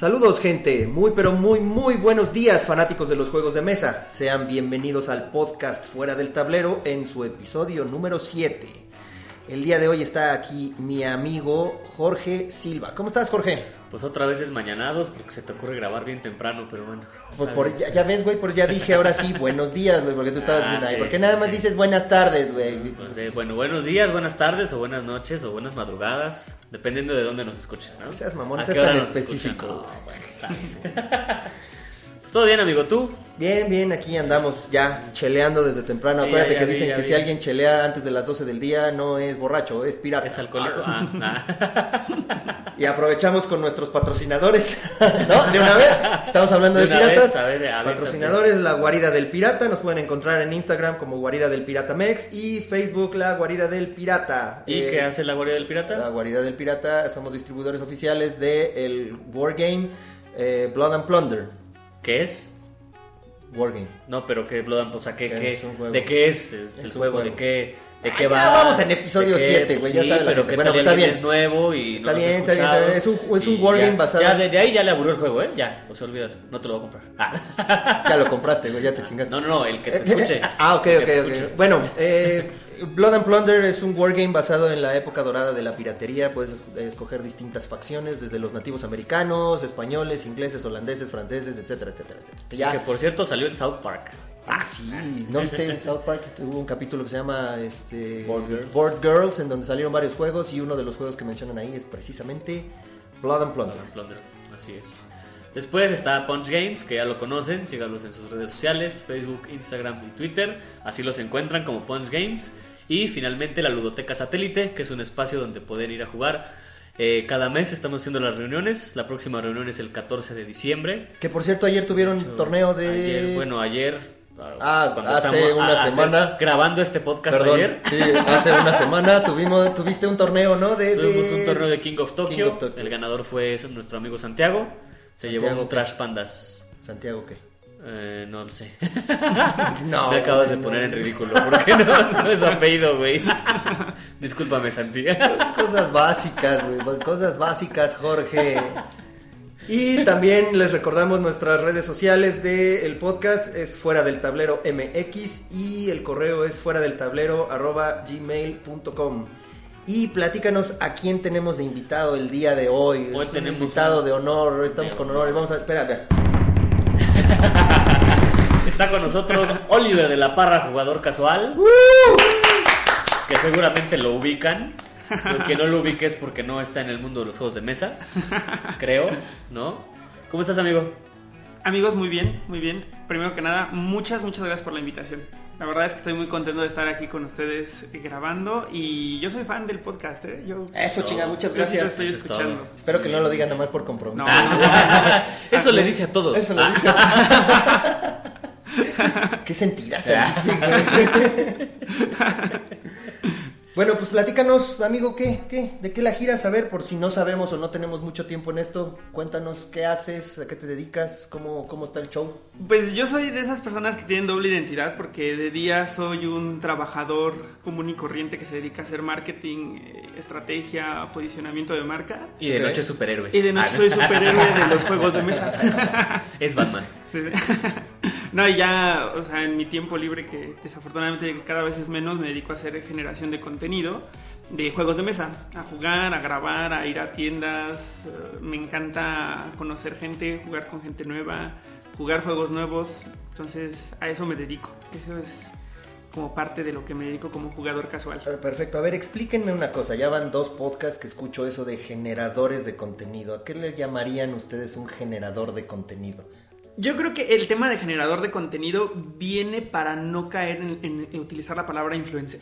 Saludos gente, muy pero muy muy buenos días fanáticos de los juegos de mesa. Sean bienvenidos al podcast Fuera del Tablero en su episodio número 7. El día de hoy está aquí mi amigo Jorge Silva. ¿Cómo estás Jorge? Pues otra vez es mañanados porque se te ocurre grabar bien temprano, pero bueno. Pues por, ya, ya ves, güey, pues ya dije ahora sí, buenos días, güey, porque tú estabas Ah, bien ahí. sí, ¿Por sí, nada más sí. dices buenas tardes, güey? Pues de- bueno, buenos días, buenas tardes o buenas noches o buenas madrugadas, dependiendo de dónde nos escuchen, ¿no? No seas mamón, ¿A sé qué hora tan específico. No, bueno, está bien. pues todo bien, amigo, ¿tú? Bien, bien, aquí andamos ya cheleando desde temprano. Sí, Acuérdate ya, ya que dicen ya que si alguien chelea antes de las 12 del día no es borracho, es pirata. ¿Es alcohólico? Ah. Y aprovechamos con nuestros patrocinadores, ¿no? De una vez, estamos hablando de, De piratas. vez, a ver, a ver, patrocinadores, la Guarida del Pirata, nos pueden encontrar en Instagram como Guarida del Pirata Mex y Facebook la Guarida del Pirata. ¿Y Eh, qué hace la guardia del La pirata? Guarida del Pirata, somos distribuidores oficiales del el Wargame eh, Blood and Plunder. ¿Qué es? Wargame. No, pero qué Blood and- o sea, ¿qué, Es qué- un juego. ¿de qué es el Es juego? juego. ¿De qué, de Ah, qué ya va? vamos en episodio ¿De qué? siete, güey, ya sí, sabe la pero. ¿qué Bueno, está bien. es nuevo y no Está has bien, está bien, está bien. Es un- es un wargame ya- basado- Ya, de, ahí ya le aburrió el juego, ¿eh? Ya, o sea, olvídalo, no te lo voy a comprar. Ah. Ya lo compraste, güey, ya te chingaste. No, no, no, el que te escuche. ah, ok, ok, que ok. Bueno, eh, Blood and Plunder es un wargame basado en la época dorada de la piratería. Puedes es- escoger distintas facciones, desde los nativos americanos, españoles, ingleses, holandeses, franceses, etcétera, etcétera, etcétera. Que ya... Que por cierto salió en South Park. Ah, sí, ¿no viste en South Park? Hubo un capítulo que se llama este, Board Girls. Board Girls, en donde salieron varios juegos y uno de los juegos que mencionan ahí es precisamente Blood and Plunder. Plunder, Así es. Después está Punch Games, que ya lo conocen, síganlos en sus redes sociales, Facebook, Instagram y Twitter, así los encuentran como Punch Games. Y finalmente la Ludoteca Satélite, que es un espacio donde poder ir a jugar. Eh, cada mes estamos haciendo las reuniones, la próxima reunión es el 14 de diciembre. Que por cierto, ayer tuvieron torneo de... Ayer, bueno, ayer... Ah, cuando hace una semana. grabando este podcast Perdón, ayer. sí, hace una semana tuvimos, tuviste un torneo, ¿no? De, Tuvimos de- un torneo de King of, Tokyo. King of Tokyo. El ganador fue nuestro amigo Santiago. Se Santiago, llevó un. Trash Pandas. Santiago, ¿qué? Eh, no lo sé. No, Me acabas de no. poner en ridículo. ¿Por qué no, no es apellido, güey? Discúlpame, Santi. Cosas básicas, güey, cosas básicas, Jorge. Y también les recordamos nuestras redes sociales del podcast es fuera del tablero MX y el correo es fuera del tablero arroba gmail.com. Y platícanos a quién tenemos de invitado el día de hoy. Hoy es un tenemos invitado un- de honor, estamos de con honor. honores. Vamos a, espérate. Está con nosotros Oliver de la Parra, jugador casual. Que seguramente lo ubican. El que no lo ubique es porque no está en el mundo de los juegos de mesa. Creo, ¿no? ¿Cómo estás, amigo? Amigos, muy bien, muy bien. Primero que nada, muchas, muchas gracias por la invitación. La verdad es que estoy muy contento de estar aquí con ustedes eh, grabando y yo soy fan del podcast, ¿eh? Yo, Eso, chinga, muchas yo gracias. estoy Eso es escuchando. todo. Espero que no lo digan nada más por compromiso. No, no, Eso le dice a todos. Eso lo dice. Qué sentida saliste, güey. Bueno, pues platícanos, amigo, ¿qué, qué? ¿De qué la giras? A ver, por si no sabemos o no tenemos mucho tiempo en esto, cuéntanos qué haces, a qué te dedicas, cómo, cómo está el show. Pues yo soy de esas personas que tienen doble identidad porque de día soy un trabajador común y corriente que se dedica a hacer marketing, eh, estrategia, posicionamiento de marca. Y de noche superhéroe. Y de noche Ah, soy superhéroe de los juegos de mesa. Es Batman. No, y ya, o sea, en mi tiempo libre, que desafortunadamente cada vez es menos, me dedico a hacer generación de contenido de juegos de mesa, a jugar, a grabar, a ir a tiendas. eh, Me encanta conocer gente, jugar con gente nueva, jugar juegos nuevos. Entonces, a eso me dedico. Eso es como parte de lo que me dedico como jugador casual. Ah, Perfecto, a ver, explíquenme una cosa, ya van dos podcasts que escucho eso de generadores de contenido. ¿A qué le llamarían ustedes un generador de contenido? Yo creo que el tema de generador de contenido viene para no caer en, en- en utilizar la palabra influencer.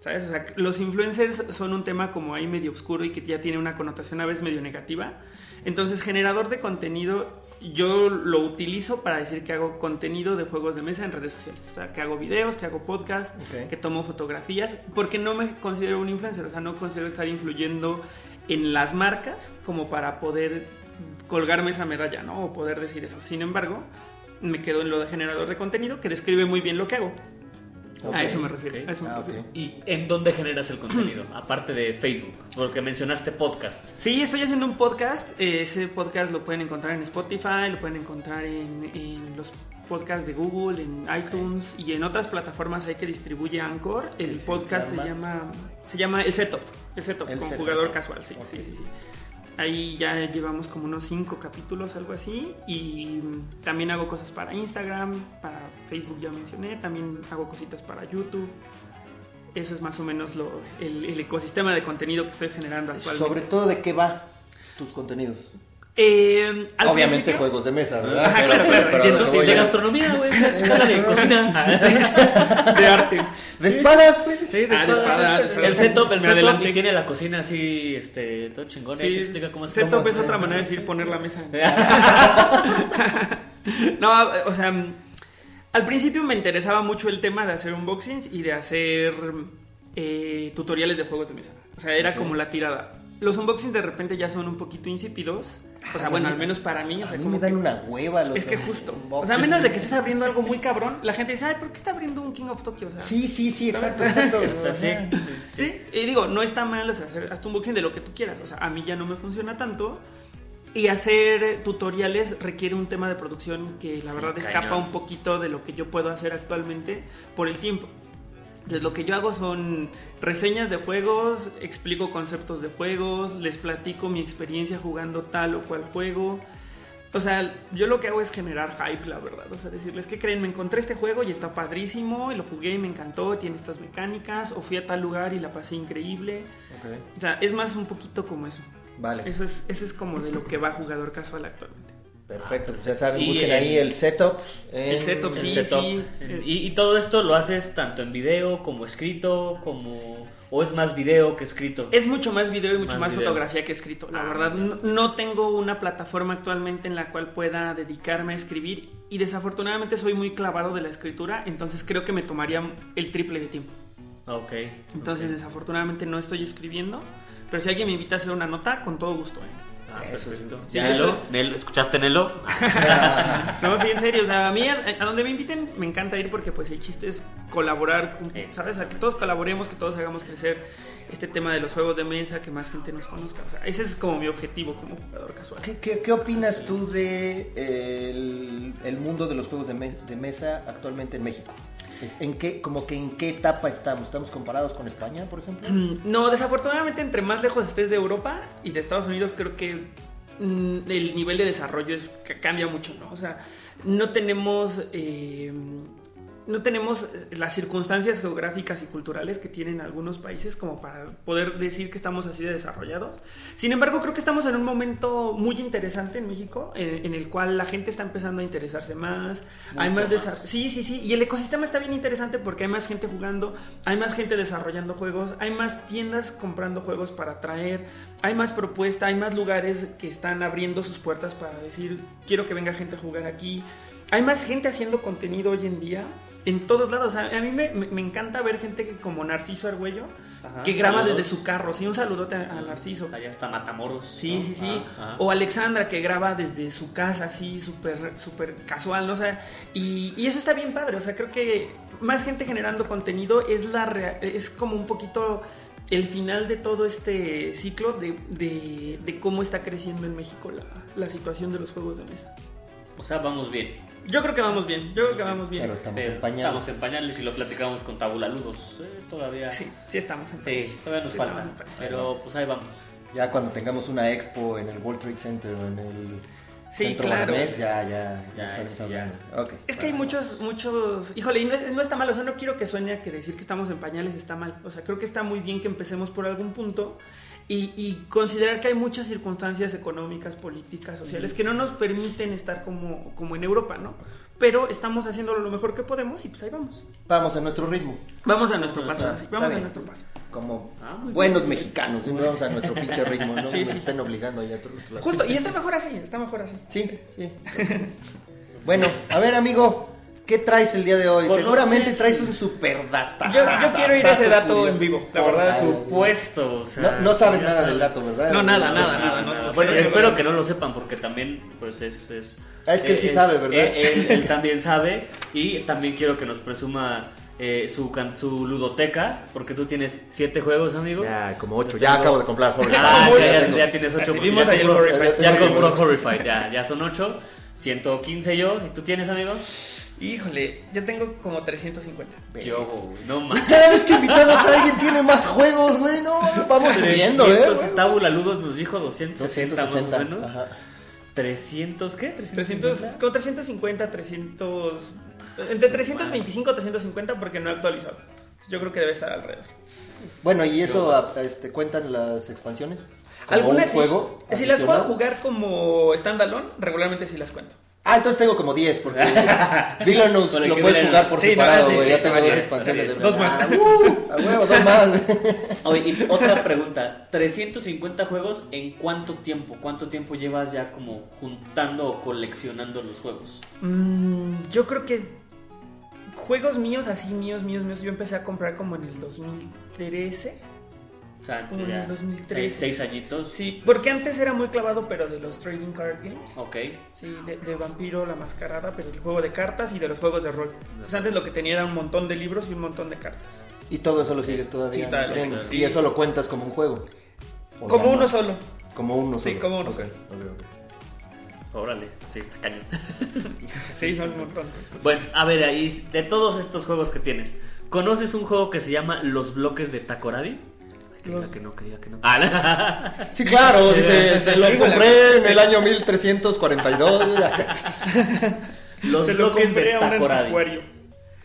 ¿Sabes? O sea, los influencers son un tema como ahí medio oscuro y que ya tiene una connotación a veces medio negativa. Entonces, generador de contenido, yo lo utilizo para decir que hago contenido de juegos de mesa en redes sociales. O sea, que hago videos, que hago podcast, Ok. que tomo fotografías, porque no me considero un influencer. O sea, no considero estar influyendo en las marcas como para poder colgarme esa medalla, ¿no? O poder decir eso. Sin embargo, me quedo en lo de generador de contenido que describe muy bien lo que hago. A eso me refiero. Ok. A eso me Ah, refiero. ¿Y en dónde generas el contenido? Aparte de Facebook, porque mencionaste podcast. Sí, estoy haciendo un podcast. eh, Ese podcast lo pueden encontrar en Spotify, lo pueden encontrar en, en los podcasts de Google, en iTunes y en otras plataformas ahí que distribuye Anchor. El ¿Qué se podcast se llama? se llama El Setup. El Setup El con Set- jugador Setup. casual, sí, sí, sí. Ahí ya llevamos como unos cinco capítulos, algo así. Y también hago cosas para Instagram, para Facebook ya mencioné. También hago cositas para YouTube. Eso es más o menos lo, el, el ecosistema de contenido que estoy generando actualmente. Sobre todo, ¿de qué va tus contenidos? Eh, Obviamente principio- juegos de mesa, ¿verdad? Ajá, claro, claro, pero entiendo, sí, de gastronomía, güey. De cocina. de arte. De espadas, güey. Sí, Ah, de espadas, de El espadas. setup, el Me setup adelanté. y tiene la cocina así, este, todo chingón. Sí, te explica cómo es. setup es otra manera de decir poner la mesa. no, o sea, al principio me interesaba mucho el tema de hacer unboxings y de hacer eh, tutoriales de juegos de mesa. O sea, era como la tirada. Los unboxings de repente ya son un poquito insípidos. O sea, bueno, al menos para mí. O A mí como me dan que- una hueva los Es que justo. O unboxing. sea, a menos de que estés abriendo algo muy cabrón, la gente dice, ay, ¿por qué está abriendo un King of Tokyo? O sea, Sí, sí, sí, exacto, exacto. O sea, sí, sí, sí. Sí, y digo, no está mal o sea, hacer hasta un unboxing de lo que tú quieras. O sea, a mí ya no me funciona tanto. Y hacer tutoriales requiere un tema de producción que la verdad escapa un poquito de lo que yo puedo hacer actualmente por el tiempo. Entonces lo que yo hago son reseñas de juegos, explico conceptos de juegos, les platico mi experiencia jugando tal o cual juego. O sea, yo lo que hago es generar hype, la verdad. O sea, decirles que creen, me encontré este juego y está padrísimo, y lo jugué y me encantó, tiene estas mecánicas, o fui a tal lugar y la pasé increíble. O sea, es más un poquito como eso. Vale, Eso es, eso es como de lo que va jugador casual actualmente. Perfecto. Pues ya saben, Y busquen el- ahí el setup. en- El setup, El Sí, setup. sí. Y, y todo esto lo haces tanto en video como escrito, como... ¿O es más video que escrito? Es mucho más video y mucho Más fotografía que escrito. La Ah, verdad, no, no tengo una plataforma actualmente en la cual pueda dedicarme a escribir y desafortunadamente soy muy clavado de la escritura, entonces creo que me tomaría el triple de tiempo. Ok. Entonces, desafortunadamente no estoy escribiendo, pero si alguien me invita a hacer una nota, con todo gusto. ¿eh? Ah, Eso, perfecto. sí. Nelo, Nelo, ¿escuchaste Nelo? No, sí, en serio, o sea, a mí a, a donde me inviten me encanta ir porque pues el chiste es colaborar, Eso. ¿sabes? Que todos colaboremos, que todos hagamos crecer este tema de los juegos de mesa, que más gente nos conozca. O sea, ese es como mi objetivo como jugador casual. ¿Qué, qué, qué opinas tú de eh, el, el mundo de los juegos de, me- de mesa actualmente en México? ¿En qué, como que en qué etapa estamos? ¿Estamos comparados con España, por ejemplo? Mm, No, desafortunadamente entre más lejos estés de Europa y de Estados Unidos creo que mm, el nivel de desarrollo es, ca- cambia mucho, ¿no? O sea, no tenemos... eh, no tenemos las circunstancias geográficas y culturales que tienen algunos países como para poder decir que estamos así de desarrollados. Sin embargo, creo que estamos en un momento muy interesante en México, en, en el cual la gente está empezando a interesarse más, hay Mucho más, más. desa- Sí, sí, sí. Y el ecosistema está bien interesante porque hay más gente jugando, hay más gente desarrollando juegos, hay más tiendas comprando juegos para traer, hay más propuesta, hay más lugares que están abriendo sus puertas para decir, quiero que venga gente a jugar aquí. Hay más gente haciendo contenido hoy en día en todos lados. A, mí me, me- encanta ver gente que, como Narciso Argüello Ajá, que graba saludos. desde su carro. Sí, un saludote a, a Narciso. Allá está Matamoros. Sí, ¿no? sí, sí. Ajá. O Alexandra que graba desde su casa, así, súper súper casual, ¿no? O sea, y, y eso está bien padre. O sea, creo que más gente generando contenido es, la es como un poquito el final de todo este ciclo de, de- de cómo está creciendo en México la, la situación de los juegos de mesa. O sea, vamos bien. Yo creo que vamos bien, yo creo que vamos bien. Pero estamos Pero en pañales. Estamos en pañales y lo platicamos con tabulaludos. Eh, todavía. Sí, sí estamos en Sí, todavía nos Sí, falta. pañales. Pero pues ahí vamos. Ya cuando tengamos una expo en el World Trade Center o en el Sí, Centro claro. Banamex, ya, ya, ya, Ya, estamos sí, ya. hablando. Ok. Es que hay muchos, muchos. Híjole, y no, es- no está mal. O sea, no quiero que suene a que decir que estamos en pañales está mal. O sea, creo que está muy bien que empecemos por algún punto y, y considerar que hay muchas circunstancias económicas, políticas, sociales que no nos permiten estar como, como en Europa, ¿no? Pero estamos haciéndolo lo mejor que podemos y pues ahí vamos. Vamos a nuestro ritmo, Vamos a nuestro paso. Vamos a bien. nuestro paso. como Ah, buenos mexicanos, ¿sí? vamos a nuestro pinche ritmo, ¿no? Sí, Nos sí. están obligando ya a otro lado. Justo, y está mejor así, está mejor así. Sí, sí. bueno, a ver, amigo, ¿qué traes el día de hoy? Pues no Seguramente sé. traes un super data. Yo, yo quiero ir a ese dato en vivo, la Por verdad. supuesto. o sea, No, no sabes ya nada sabes. del dato, ¿verdad? No, nada, nada, Nada, nada. nada. no, bueno, no espero que no lo sepan porque también, pues es. es Ah, es que él sí sabe, ¿verdad? Él, él- él también sabe y también quiero que nos presuma eh, su, su ludoteca, porque tú tienes 7 juegos, amigo. Ya, como ocho. Yo Ya tengo- acabo de comprar Horrified. Ah, Ya ya, ya- tengo. ya tienes 8. Así vimos el Horrified. Ya Ya compró tengo. Horrified, ya, ya son 8. 115 yo. ¿Y tú tienes, amigo? Híjole, yo tengo como 350. Yo, güey, no mames. Cada vez que invitamos a alguien tiene más juegos, güey. No, vamos subiendo, ¿eh? 300, güey. Tabula Ludos nos dijo 260, más o 260, menos. ajá. 300, ¿qué? 300, 350. como 350, 300. Entre 325 y 350 porque no he actualizado. Yo creo que debe estar alrededor. Bueno, ¿y eso a- a este, cuentan las expansiones? ¿Como Algunas un sí. juego? Si las puedo jugar como standalone, regularmente sí las cuento. Ah, entonces tengo como 10, porque Villainous el lo puedes Villainous. jugar por Sí, no, separado, güey. sí, ya tengo dos es, expansiones. de Dos más. Uh, a huevo, dos más. Oye, y otra pregunta. 350 juegos, ¿en cuánto tiempo? ¿Cuánto tiempo llevas ya como juntando o coleccionando los juegos? Mm, yo creo que juegos míos, así míos, míos, míos, yo empecé a comprar como en el 2013. Sea, Como en ya el 2013. seis, seis añitos. Sí, porque antes era muy clavado, pero de los trading card games. Ok. Sí, de, de Vampiro, la mascarada, pero el juego de cartas y de los juegos de rol. Entonces antes lo que tenía era un montón de libros y un montón de cartas. Y todo eso lo sigues todavía. Sí, bien. claro. Y eso lo cuentas como un juego. ¿O Como uno no? solo. Como uno Sí, solo. como uno Ok, solo. ok, ok. Órale, sí, está cañón. Sí, son un montón. Bueno, a ver, ahí, de todos estos juegos que tienes, ¿conoces un juego que se llama Los Bloques de Takoradi? Que diga Los- que no, que diga que no. Ah, Sí, claro, dice, este, lo compré en el año 1342. Los Se lo compré a un anticuario.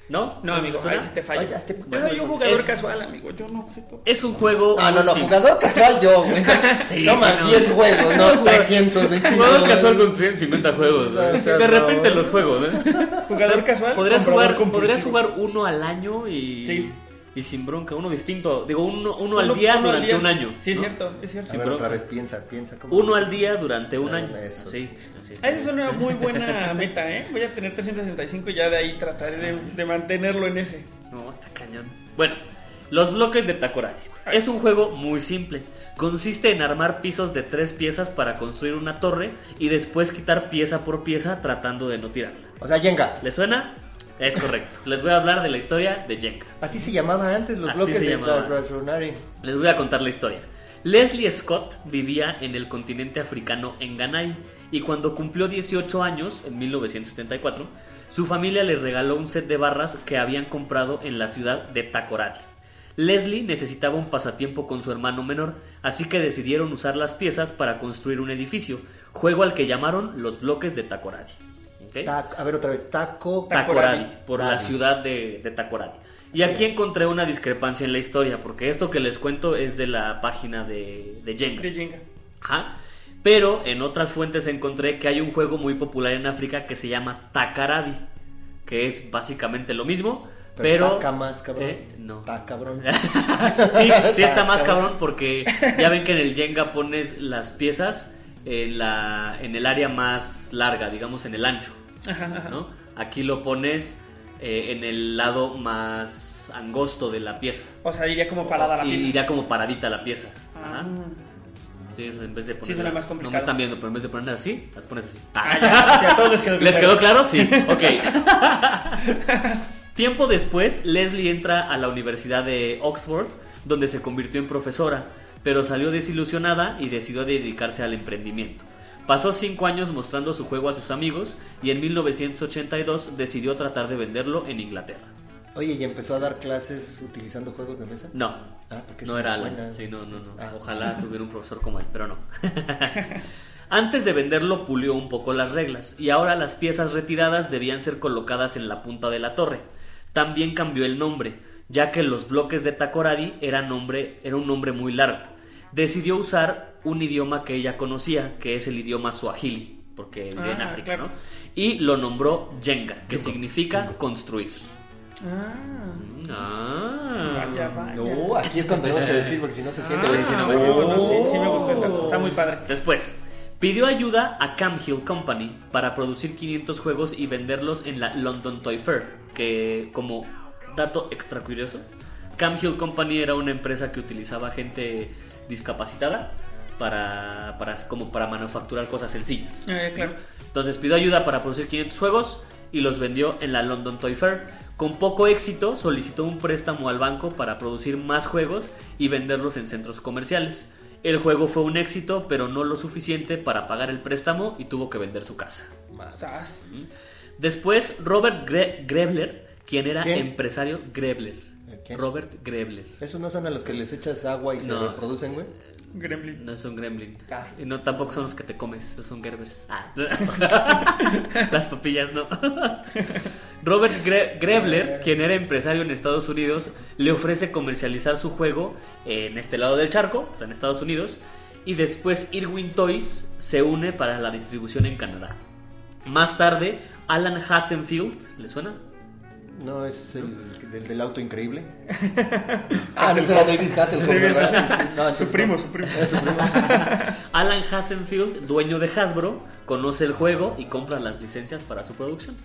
¿No? No, amigo, suena? ahí sí te fallo. Ay, te- Yo Bueno, un jugador es- casual, amigo. Yo no sé todo. Es un juego. Ah, no, no, jugador casual yo, güey. Sí, no, sí, no. 10 juegos, no 325. Jugador casual con 350 juegos. ¿no? O sea, de no. repente los juegos, ¿eh? Jugador casual. Podrías jugar, podrías jugar uno al año y, Sí. Y sin bronca, uno distinto. Digo, uno, uno al día uno al durante día. un año. Sí, es ¿no? cierto, es cierto. A Sí, ver, bro. otra vez piensa, piensa. ¿cómo? Uno al día durante un año. eso. Sí, así Ah, Esa es una muy buena meta, ¿eh? Voy a tener 365 y ya de ahí trataré de, de mantenerlo en ese. No, está cañón. Bueno, los bloques de Takoradi. Es un juego muy simple. Consiste en armar pisos de tres piezas para construir una torre y después quitar pieza por pieza tratando de no tirarla. O sea, Jenga. ¿Les suena? Es correcto. Les voy a hablar de la historia de Jenga. Así se llamaba antes los Así bloques de. Runari. Les voy a contar la historia. Leslie Scott vivía en el continente africano en Ganay y cuando cumplió 18 años, en 1974, su familia le regaló un set de barras que habían comprado en la ciudad de Takoradi. Leslie necesitaba un pasatiempo con su hermano menor, así que decidieron usar las piezas para construir un edificio, juego al que llamaron los bloques de Takoradi. ¿Ok? Tac- a ver, otra vez. Taco. Takoradi, Takoradi. por la ciudad de, de Takoradi. Y aquí encontré una discrepancia en la historia, porque esto que les cuento es de la página de, de Jenga. De Jenga. Ajá. Pero en otras fuentes encontré que hay un juego muy popular en África que se llama Takaradi, que es básicamente lo mismo, pero... Taca más, cabrón. Eh, no. Cabrón. sí, sí está más cabrón porque ya ven que en el Jenga pones las piezas en, la, en el área más larga, digamos en el ancho. Ajá, ajá. ¿no? Aquí lo pones eh, en el lado más angosto de la pieza. O sea, iría como parada la pieza. iría como paradita la pieza. Ah. Ajá. Sí, o sea, en vez de Sí, ponerlas, suena más no complicado. me están viendo, pero en vez de ponerlas así, las pones así. Ah, ya, ya, a todos les quedó ¿Les quedó claro? Sí, ok. Tiempo después, Leslie entra a la Universidad de Oxford, donde se convirtió en profesora, pero salió desilusionada y decidió dedicarse al emprendimiento. Pasó cinco años mostrando su juego a sus amigos y en 1982 decidió tratar de venderlo en Inglaterra. Oye, ¿y empezó a dar clases utilizando juegos de mesa? No, Ah, porque no era. Alan. Sí, no, no, no. Ah. Ojalá tuviera un profesor como él, pero no. Antes de venderlo pulió un poco las reglas y ahora las piezas retiradas debían ser colocadas en la punta de la torre. También cambió el nombre, ya que los bloques de Takoradi era, nombre, era un nombre muy largo. Decidió usar un idioma que ella conocía, que es el idioma Swahili, porque vive en Ah, África, claro. ¿no? Y lo nombró Jenga, que Yugo, significa yugo. construir. Ah. Ah. Vaya, vaya. No, aquí es cuando tenemos que decir, porque si no se siente. Ah, Sí, sí, no, no, Oh. sí, sí me gustó el dato. Está muy padre. Después, pidió ayuda a Camhill Company para producir 500 juegos y venderlos en la London Toy Fair, que como dato extra curioso, Camhill Company era una empresa que utilizaba gente discapacitada para, para como para manufacturar cosas sencillas. Eh, claro. Entonces pidió ayuda para producir 500 juegos y los vendió en la London Toy Fair. Con poco éxito solicitó un préstamo al banco para producir más juegos y venderlos en centros comerciales. El juego fue un éxito, pero no lo suficiente para pagar el préstamo y tuvo que vender su casa. Después, Robert Gre- Grebler, quien era ¿Quién? empresario Grebler. ¿Quién? Robert Grebler. ¿Esos no son a los que les echas agua y se reproducen, güey? Gremlin. No son gremlin. Ah. Y no tampoco son los que te comes, son gerbers. Las papillas no. Robert Gre- Grebler, quien era empresario en Estados Unidos, le ofrece comercializar su juego en este lado del charco, o sea, en Estados Unidos, y después Irwin Toys se une para la distribución en Canadá. Más tarde, Alan Hasenfield, ¿le suena? No, es el del, del auto increíble. ah, no será David Hasselhoff. Sí, Hasselhoff. sí. No, entonces Su primo, no. su primo. Es su primo. Alan Hasenfield, dueño de Hasbro, conoce el juego y compra las licencias para su producción.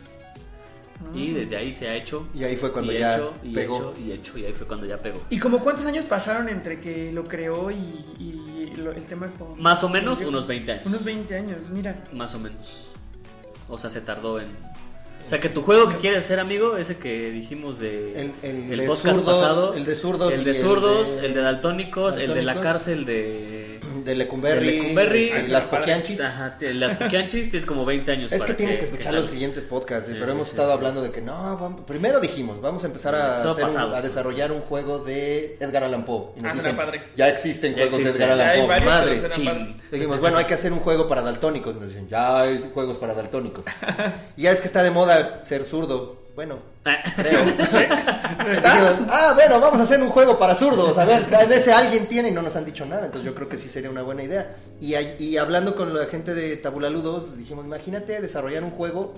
Y desde ahí se ha hecho. Y ahí fue cuando y ya hecho, y pegó. hecho, y hecho, y ahí fue cuando ya pegó. ¿Y como cuántos años pasaron entre que lo creó y, y lo- el tema con... Más o menos unos 20 años. Unos 20 años, mira. Más o menos. O sea, se tardó en. O sea, que tu juego que quieres hacer, amigo, ese que dijimos de. El- el el de podcast zurdos, pasado. el de zurdos El de el zurdos, de- el de daltónicos, el de la daltónicos. cárcel de. De Lecumberri, De Lecumberri. este, las Poquianchis. Ajá, las Poquianchis tienes como 20 años. Es que tienes que escuchar los siguientes podcasts, Sí, pero sí, hemos sí, estado sí. hablando de que no, vamos- primero dijimos, vamos a empezar a, Eso hacer un- pasado. a desarrollar un juego de Edgar Allan Poe. Y nos Ah, dicen, suena padre. ya existen Ya juegos existen. de Edgar Allan Poe. Madres, suena chin. padre. Dijimos, bueno, hay que hacer un juego para daltónicos. Y nos dicen, ya hay juegos para daltónicos. y ya es que está de moda ser zurdo. Bueno, creo. Dijimos, ah, bueno, vamos a hacer un juego para zurdos. A ver, de ese alguien tiene y no nos han dicho nada. Entonces yo creo que sí sería una buena idea. Y, hablando con la gente de Tabulaludos, dijimos, imagínate desarrollar un juego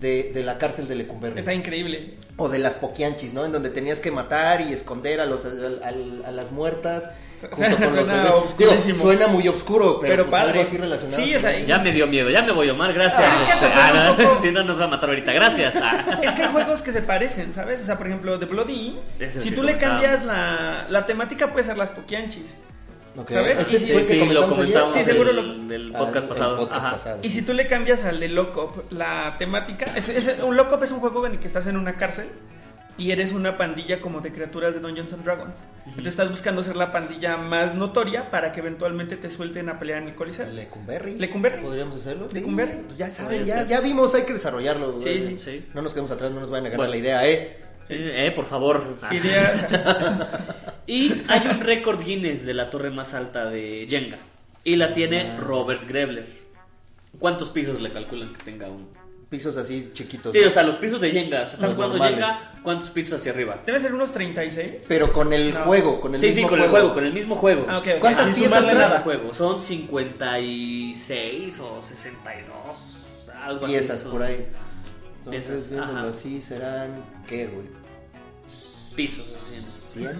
de, de la cárcel de Lecumberri. Está increíble. O de las Poquianchis, ¿no? En donde tenías que matar y esconder a, los, a las muertas. Junto con los Suena. Digo, oscurísimo. suena muy oscuro, pero, Pero pues algo padre. así relacionado. Sí, o sea, Ya me dio miedo, ya me voy, Omar, gracias. Ah, es que Este, ah, poco- si no nos va a matar ahorita, gracias. Ah. Es que hay juegos que se parecen, ¿sabes? O sea, por ejemplo, The Bloody si que tú le cambias la, la temática puede ser las Poquianchis. Ok. ¿Sabes? Ese Y si- que sí, lo comentamos ayer. Sí, seguro del, lo- del Ah, podcast el pasado. podcast Ajá. pasado. Y si tú le cambias al de Lock Up la temática, es, es- un Lock Up es un juego en el que estás en una cárcel y eres una pandilla como de criaturas de Dungeons and Dragons. Entonces estás buscando ser la pandilla más notoria para que eventualmente te suelten a pelear en el Coliseo. Lecumberri. Lecumberri. ¿Podríamos hacerlo? Sí, Lecumberri. pues ya saben, ya, ya vimos, hay que desarrollarlo. Sí, sí, sí. No nos quedemos atrás, no nos vayan a ganar Bueno. la idea, ¿eh? Sí, eh, por favor. Ah. Ideas- Y hay un récord Guinness de la torre más alta de Jenga. Y la tiene Robert Grebler. ¿Cuántos pisos le calculan que tenga un? Pisos así chiquitos. Sí, o sea, los pisos de Jenga. O sea, estás Los jugando normales. Jenga, ¿cuántos pisos hacia arriba? Debe ser unos 36. Pero con el No. juego, con el sí, mismo sí, con el juego, con el mismo juego. Ah. ¿Cuántas piezas trae? nada al juego. Son 56 o 62, algo así. Piezas por ahí. Entonces, Piezas, viéndolo así, serán, ¿qué, güey? Pisos. así. ¿100?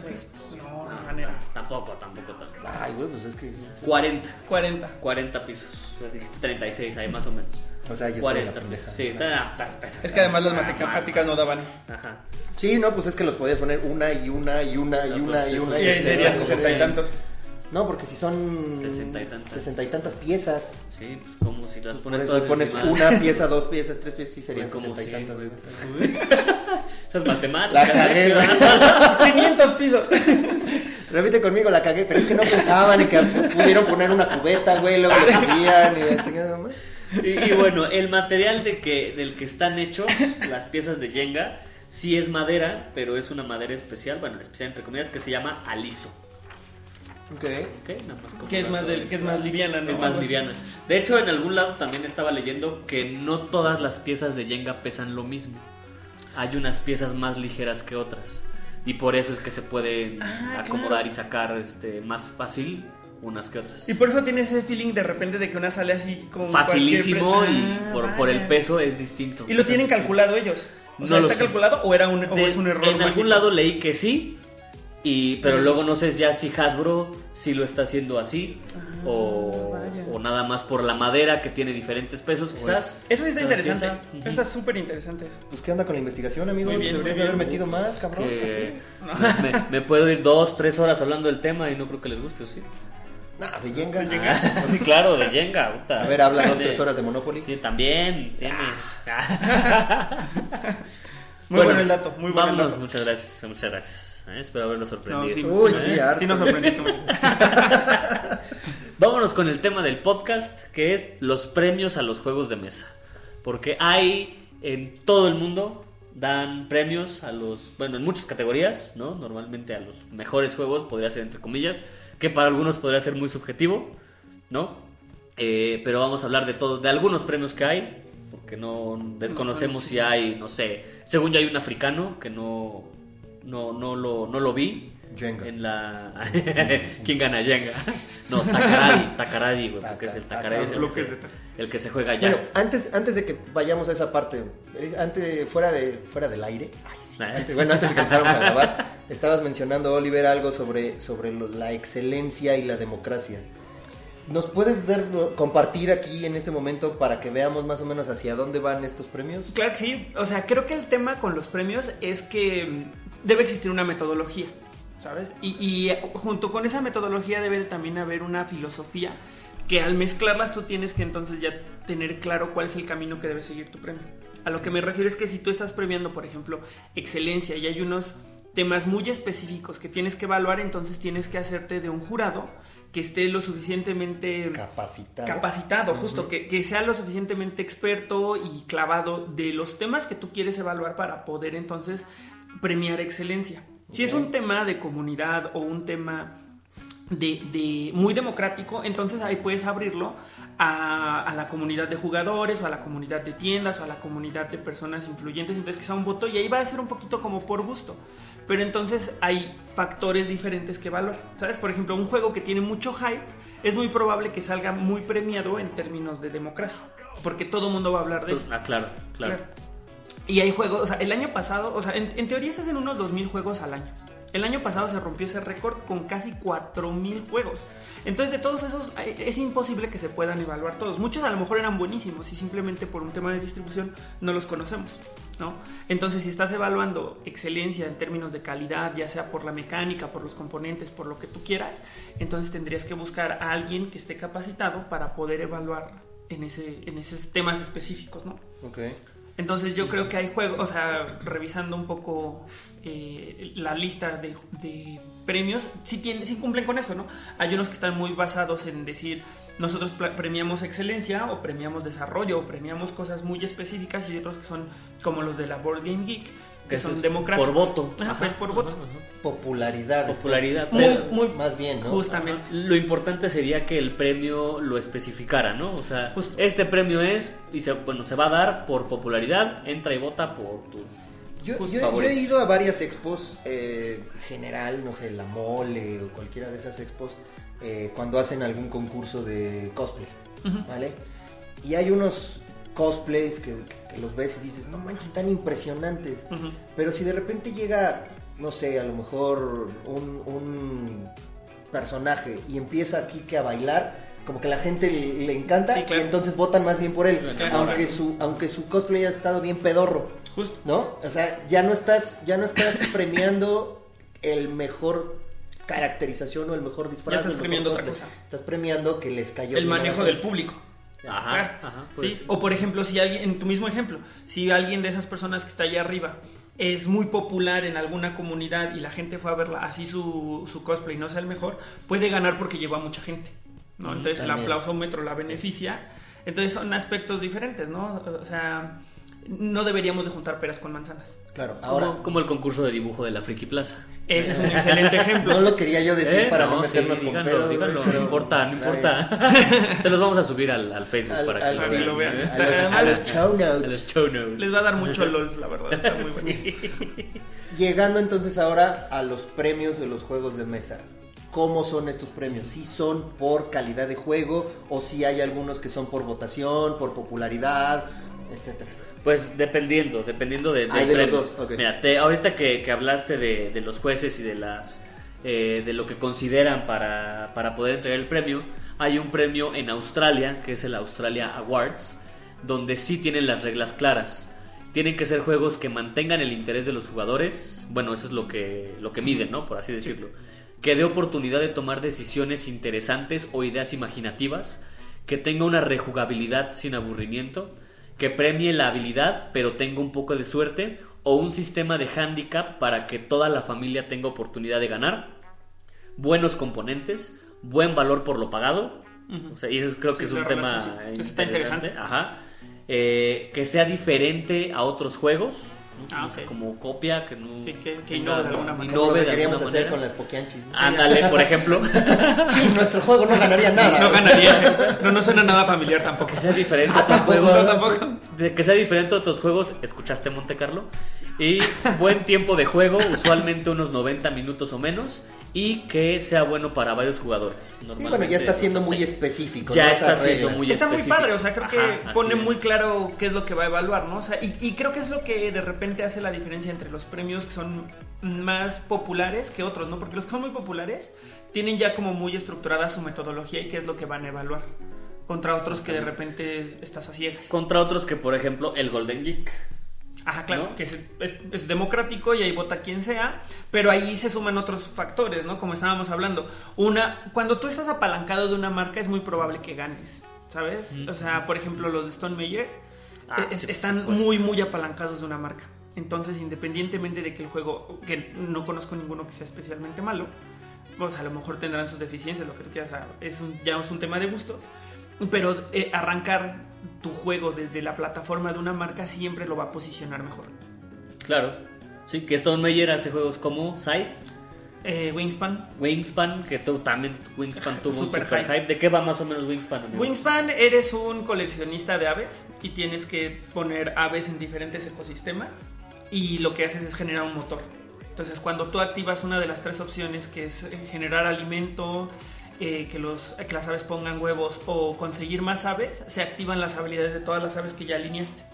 No, de manera. Tampoco, tampoco, tampoco. Ay, güey, pues es que... 40. 40. 40 pisos. O sea, dijiste 36 ahí más o menos. O sea, ya estoy en la 40 pendeja. pisos. Sí, está, está, está- Es que además las matemáticas no daban. Ajá. Sí, no, pues es que los podías poner una y una y una y una pues, y una. Y ahí serían sí, 60 y tantos. No, porque si son... Sesenta y tantas. Sesenta y tantas piezas. Sí, pues como si las Por pones todas pones encima. una pieza, dos piezas, tres piezas, sí serían Pues como sesenta y tantas. Esas matemáticas. La cagué, ¿eh? güey. 500 pisos. Repite conmigo, la cagué, pero es que no pensaban en que pudieron poner una cubeta, güey, luego lo subían y la chingada, madre. Y, y bueno, el material de que, del que están hechos las piezas de Jenga sí es madera, pero es una madera especial, bueno, especial entre comillas, que se llama aliso. Ok. ¿ok? Nada más Que es más, del, que es más liviana, ¿no? Es más liviana. De hecho, en algún lado también estaba leyendo que no todas las piezas de Jenga pesan lo mismo. Hay unas piezas más ligeras que otras. Y por eso es que se pueden Ah, acomodar claro. y sacar este, más fácil unas que otras. Y por eso tiene ese feeling de repente de que una sale así con Facilísimo y Ah, por, por el peso es distinto. ¿Y lo tienen distinto. calculado ellos? O No sea, lo ¿está sé. calculado o, era un, o De- es un error? En algún lado leí que sí, y, pero luego pues- no sé ya si Hasbro sí lo está haciendo así Ah, o, o nada más por la madera que tiene diferentes pesos, quizás. Eso sí está interesante. ujú. Eso está súper interesante. Pues, ¿qué onda con la investigación, amigo? Bien, Deberías haber metido más, cabrón. que me, me puedo ir dos, tres horas hablando del tema y no creo que les guste, ¿o sí? Nah, de Jenga. Ah, sí, claro, de Jenga. puta. A ver, habla dos, tres horas de Monopoly. Sí, también tiene. Muy bueno, el dato, muy bueno el vámonos, dato. muchas gracias, muchas gracias. ¿eh? Espero haberlo No, sorprendido. sí, Uy, sí, sí, sí nos sorprendiste mucho. Vámonos con el tema del podcast, que es los premios a los juegos de mesa. Porque hay en todo el mundo, dan premios a los, bueno, en muchas categorías, ¿no? Normalmente a los mejores juegos, podría ser entre comillas, que para algunos podría ser muy subjetivo, ¿no? Eh, pero vamos a hablar de todo, de algunos premios que hay, porque no desconocemos si hay, no sé, según yo hay un africano que no, no, no, lo, no lo vi. Jenga. En la... ¿Quién gana Jenga? No, Takaradi, Takaradi, güey, porque es el Taka- Takaradi es el que, se, de ta- el que se juega allá. Bueno, antes, antes de que vayamos a esa parte, antes, fuera, de, fuera del aire, ay, antes- bueno, antes de que empezáramos a grabar, estabas mencionando, Oliver, algo sobre, sobre la excelencia y la democracia. ¿Nos puedes compartir aquí en este momento para que veamos más o menos hacia dónde van estos premios? Claro que sí. O sea, creo que el tema con los premios es que mm, debe existir una metodología, ¿sabes? Y, y, junto con esa metodología debe de también haber una filosofía que al mezclarlas tú tienes que entonces ya tener claro cuál es el camino que debe seguir tu premio. A lo que me refiero es que si tú estás premiando, por ejemplo, excelencia y hay unos temas muy específicos que tienes que evaluar, entonces tienes que hacerte de un jurado que esté lo suficientemente Capacitado. capacitado, justo, que, que sea lo suficientemente experto y clavado de los temas que tú quieres evaluar para poder entonces premiar excelencia. Si es un tema de comunidad o un tema de, de muy democrático, entonces ahí puedes abrirlo a, a la comunidad de jugadores o a la comunidad de tiendas o a la comunidad de personas influyentes, entonces que sea un voto y ahí va a ser un poquito como por gusto. Pero entonces hay factores diferentes que evaluar. ¿Sabes? Por ejemplo, un juego que tiene mucho hype es muy probable que salga muy premiado en términos de democracia. Porque todo el mundo va a hablar de él. Ah, claro, claro. Claro. Y hay juegos, o sea, el año pasado, o sea, en, en teoría se hacen unos 2.000 juegos al año. El año pasado se rompió ese récord con casi 4.000 juegos. Entonces, de todos esos, eh, es imposible que se puedan evaluar todos. Muchos a lo mejor eran buenísimos y simplemente por un tema de distribución no los conocemos, ¿no? Entonces, si estás evaluando excelencia en términos de calidad, ya sea por la mecánica, por los componentes, por lo que tú quieras, entonces tendrías que buscar a alguien que esté capacitado para poder evaluar en, ese, en esos temas específicos, ¿no? Ok. Entonces yo creo que hay juegos, o sea, revisando un poco eh, la lista de, de premios, sí, tienen, sí cumplen con eso, ¿no? Hay unos que están muy basados en decir, nosotros premiamos excelencia o premiamos desarrollo o premiamos cosas muy específicas y hay otros que son como los de la Board Game Geek, que son democráticos. Por voto. Ajá, pues por voto. ajá, ajá. Popularidad. Popularidad. Muy, muy- más bien, ¿no? Justamente. Lo importante sería que el premio lo especificara, ¿no? O sea, Justo. este premio es, y se, bueno, se va a dar por popularidad, entra y vota por tus... Yo, he ido a varias expos, eh, general, no sé, la mole o cualquiera de esas expos, eh, cuando hacen algún concurso de cosplay. ¿vale? Y hay unos cosplays que, que los ves y dices, no manches, están impresionantes. Pero si de repente llega, no sé, a lo mejor un, un personaje y empieza aquí que a bailar, como que la gente le, le encanta Sí, claro. y entonces votan más bien por él, Claro. aunque su aunque su cosplay haya estado bien pedorro. Justo. ¿no? O sea, ya no estás, ya no estás premiando el mejor caracterización o el mejor disfraz. Ya estás premiando otra cosa. Estás premiando que les cayó el manejo del público. Ajá, ajá, Sí, pues. O por ejemplo, si alguien, en tu mismo ejemplo, si alguien de esas personas que está allá arriba es muy popular en alguna comunidad y la gente fue a verla, así su, su cosplay no sea el mejor, puede ganar porque llevó a mucha gente. ¿no? Entonces el aplausómetro la beneficia. Entonces son aspectos diferentes, ¿no? O sea, no deberíamos de juntar peras con manzanas. Claro, ahora Como, como el concurso de dibujo de la Friki Plaza. Ese es un excelente ejemplo. no lo quería yo decir Eh, para no, no, sí, meternos con díganlo, pedo, díganlo, güey, pero- no importa, no importa. Se los vamos a subir al, al Facebook Al- para al- que lo sí, vean. lo vean. a los, a los show A notes. los show notes. Les va a dar mucho LOLs, la verdad. Está muy bueno. Sí. Llegando entonces ahora a los premios de los juegos de mesa. ¿Cómo son estos premios? ¿Si son por calidad de juego o si hay algunos que son por votación, por popularidad, etcétera? Pues dependiendo, dependiendo de, Ah, de los dos. Mira, te- ahorita que, que hablaste de, de los jueces y de las eh, de lo que consideran para, para poder entregar el premio, hay un premio en Australia, que es el Australia Awards, donde sí tienen las reglas claras. Tienen que ser juegos que mantengan el interés de los jugadores. Bueno, eso es lo que, lo que miden, ¿no? Por así decirlo. Que dé oportunidad de tomar decisiones interesantes o ideas imaginativas. Que tenga una rejugabilidad sin aburrimiento que premie la habilidad, pero tenga un poco de suerte, o un sistema de handicap para que toda la familia tenga oportunidad de ganar, buenos componentes, buen valor por lo pagado, o sea, y eso creo que es un tema sí, interesante. Ajá. Eh, que sea diferente a otros juegos, ¿no? Ah, O sea, ok. como copia, que no Sí, que- que tenga- innove de alguna manera. Innove de queríamos alguna hacer manera. con las Pokeanchis. ¿no? Ándale, por ejemplo. Sí, nuestro juego no ganaría nada. No ganaría. No, no suena nada familiar tampoco. Que sea diferente a Ah, otros tampoco, juegos. no, tampoco. De que sea diferente a otros juegos. ¿Escuchaste Monte Carlo? Y buen tiempo de juego, usualmente unos 90 minutos o menos. Y que sea bueno para varios jugadores. Sí, bueno, Normalmente ya está siendo muy específico. Ya ¿no? está siendo muy Está muy específico. padre, o sea, creo que Ajá, pone muy claro qué es lo que va a evaluar, ¿no? O sea, y, y creo que es lo que de repente hace la diferencia entre los premios que son más populares que otros, ¿no? Porque los que son muy populares tienen ya como muy estructurada su metodología y qué es lo que van a evaluar. Contra otros que de repente estás a ciegas. Contra otros que, por ejemplo, el Golden Geek. Ajá, claro, ¿no? que es, es- es democrático y ahí vota quien sea, pero ahí se suman otros factores, ¿no? Como estábamos hablando. Una, cuando tú estás apalancado de una marca es muy probable que ganes, ¿sabes? Mm. O sea, por ejemplo, los de Stone Meyer Ah, eh, sí, están muy, muy apalancados de una marca. Entonces, independientemente de que el juego, que no conozco ninguno que sea especialmente malo, pues a lo mejor tendrán sus deficiencias, lo que tú quieras, es un- ya es un tema de gustos, pero eh, arrancar tu juego desde la plataforma de una marca siempre lo va a posicionar mejor. Claro. Sí, que Stone Meyer hace juegos como Side, Eh, Wingspan. Wingspan, que tú también Wingspan tuvo un Super super hype. hype. ¿De qué va más o menos Wingspan? amigo? Wingspan, eres un coleccionista de aves y tienes que poner aves en diferentes ecosistemas y lo que haces es generar un motor. Entonces, cuando tú activas una de las tres opciones, que es eh, generar alimento, eh, que, los, que las aves pongan huevos o conseguir más aves, se activan las habilidades de todas las aves que ya alineaste.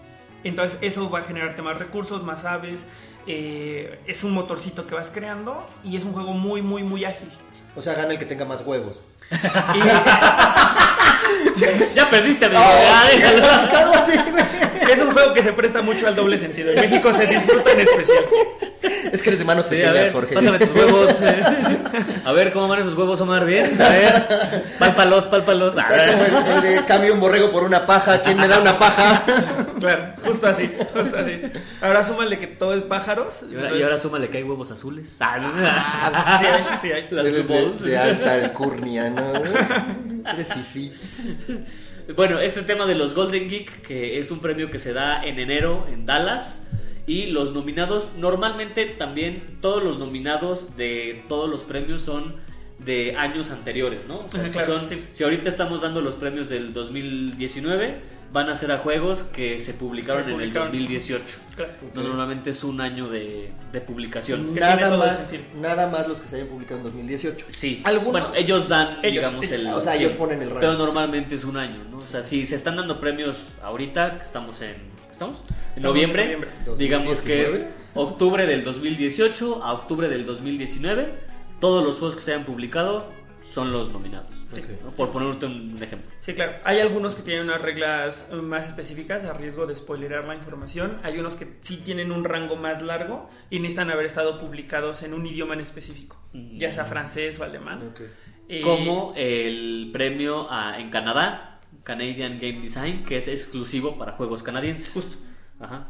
Entonces, eso va a generarte más recursos, más aves. eh, es un motorcito que vas creando y es un juego muy, muy, muy ágil. O sea, gana el que tenga más huevos. Y- Ya perdiste, amigo. Oh, Ya, déjalo. Cálmate, güey. Es un juego que se presta mucho al doble sentido. En México se disfruta en especial. Es que eres de manos Sí, a pequeñas, ver, Jorge. pásame tus huevos. eh. A ver, ¿cómo van esos huevos, Omar? Bien, a ver. Pálpalos, pálpalos. A como el, el de cambio un borrego por una paja. ¿Quién me da una paja? Claro, justo así, justo así. Ahora súmale que todo es pájaros. Y ahora, y ahora súmale que hay huevos azules. Ah, sí hay, sí hay. Las de, de alta alcurnia, ¿no? Eres fifí. Bueno, este tema de los Golden Geek, que es un premio que se da en enero en Dallas. Y los nominados, normalmente también todos los nominados de todos los premios son de años anteriores, ¿no? O sea, Ajá, si, claro, son- sí. si ahorita estamos dando los premios del 2019, van a ser a juegos que se publicaron, Se publicaron. en el 2018. Claro. No, normalmente es un año de, de publicación. Nada más, nada más los que se hayan publicado en 2018. Sí. Algunos- Bueno, ellos dan, Ellos, digamos, ellos. el. O sea, ellos ponen el rango. Pero normalmente es un año, ¿no? O sea, si se están dando premios ahorita, que estamos en. ¿Estamos? En en noviembre. noviembre. Digamos que es 2019. octubre del 2018 a octubre del 2019. Todos los juegos que se hayan publicado son los nominados. Sí. ¿no? Por ponerte un ejemplo. Sí, claro. Hay algunos que tienen unas reglas eh, más específicas a riesgo de spoilerar la información. Hay unos que sí tienen un rango más largo y necesitan haber estado publicados en un idioma en específico, Mm. ya sea francés o alemán. Eh, Como el premio a- en Canadá, Canadian Game Design, que es exclusivo para juegos canadienses. Justo. Ajá.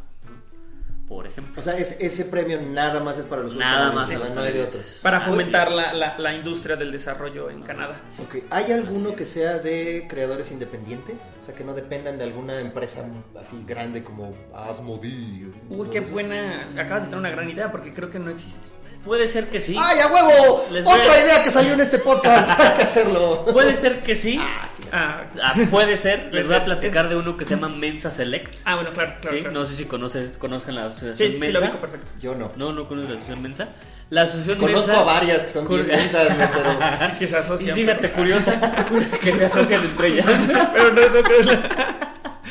Por ejemplo. O sea, es- ese premio nada más es para los Nada más canadienses, a los no hay de otros. Para Así fomentar la, la- la industria del desarrollo en Canadá. Ok, ¿Hay alguno Así que sea de creadores independientes? O sea, que no dependan de alguna empresa así grande como Asmodee. Uy, qué buena. Acabas de tener una gran idea porque creo que no existe. Puede ser que sí. ¡Ay, a huevo! Les Otra a- idea que salió en este podcast. Hay que hacerlo. Puede ser que sí. Ah, Ah, puede ser. Les voy a platicar de uno que se llama Mensa Select. ah, bueno, claro, claro. ¿sí? claro. No sé si conoces, conozcan la sí, asociación sí, lo Mensa. ubico perfecto. Yo no. no, no conoces la asociación Mensa. La asociación Conozco Mensa. a varias que son bien Cur- densas, güey, pero... Que se Y asocian. fíjate, curiosa, que se asocian entre ellas. Pero no, no creo.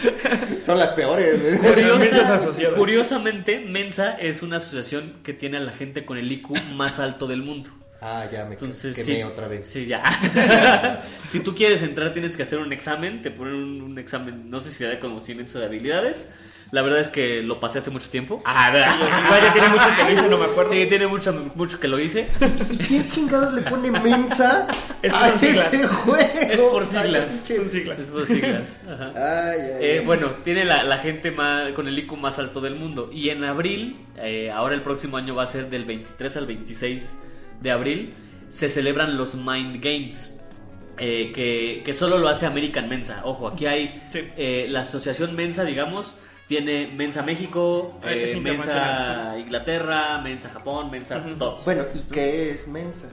Son las peores. Curiosa- curiosamente, Mensa es una asociación que tiene a la gente con el IQ más alto del mundo. Ah, ya me Entonces, quemé sí, otra vez. Sí, ya. si tú quieres entrar, tienes que hacer un examen. Te ponen un, un examen, no sé si da conocimientos de habilidades. La verdad es que lo pasé hace mucho tiempo. Ah, igual ya tiene mucho que lo hice, no me acuerdo. Sí, tiene mucho, mucho que lo hice. ¿Y quién chingados le pone mensa Es por a siglas. ese juego? Es por siglas. Ay, Son siglas. Es por siglas. Ajá. Ay, ay, Eh, ay. bueno, tiene la, la gente más, con el IQ más alto del mundo. Y en abril, eh, ahora el próximo año va a ser del 23 al 26 de abril, se celebran los Mind Games. eh, que, que solo lo hace American Mensa. Ojo, aquí hay Sí. eh, la asociación Mensa, digamos, tiene Mensa México, Ah, es eh, Mensa. Inglaterra, Mensa Japón, Mensa Ujú. todo. Bueno, ¿y qué es mensa?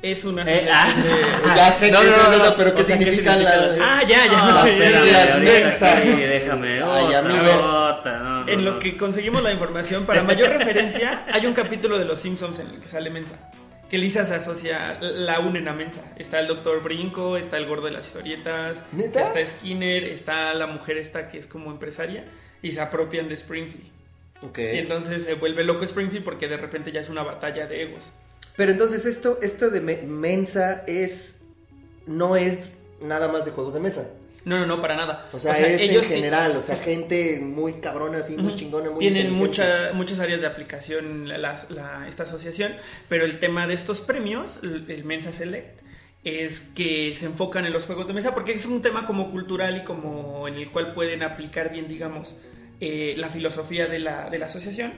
Es una Eh, ah. de- Ya sé No, que- no, no, no. pero ¿qué O sea, ¿qué significan significa las- las- Ah, ya, ya. No, ya, las mensa. déjame. Ay, otra, amigo. otra, no, no, En no. lo que conseguimos la información, para mayor referencia, hay un capítulo de Los Simpsons en el que sale Mensa. Que Lisa se asocia, la unen a Mensa. Está el Doctor Brinco, está el gordo de las historietas, ¿Neta? está Skinner, está la mujer esta que es como empresaria y se apropian de Springfield. Ok. Y entonces se vuelve loco Springfield porque de repente ya es una batalla de egos. Pero entonces esto, esto de me- mensa es. No es nada más de juegos de mesa. No, no, no, para nada. O sea, es en ti- general. O sea, gente muy cabrona, así, muy chingona, muy Tienen mucha- muchas áreas de aplicación la- la- la- esta asociación, pero el tema de estos premios, el, el Mensa Select, es que se enfocan en los juegos de mesa porque es un tema como cultural y como en el cual pueden aplicar bien, digamos, eh, la filosofía de la, de la asociación.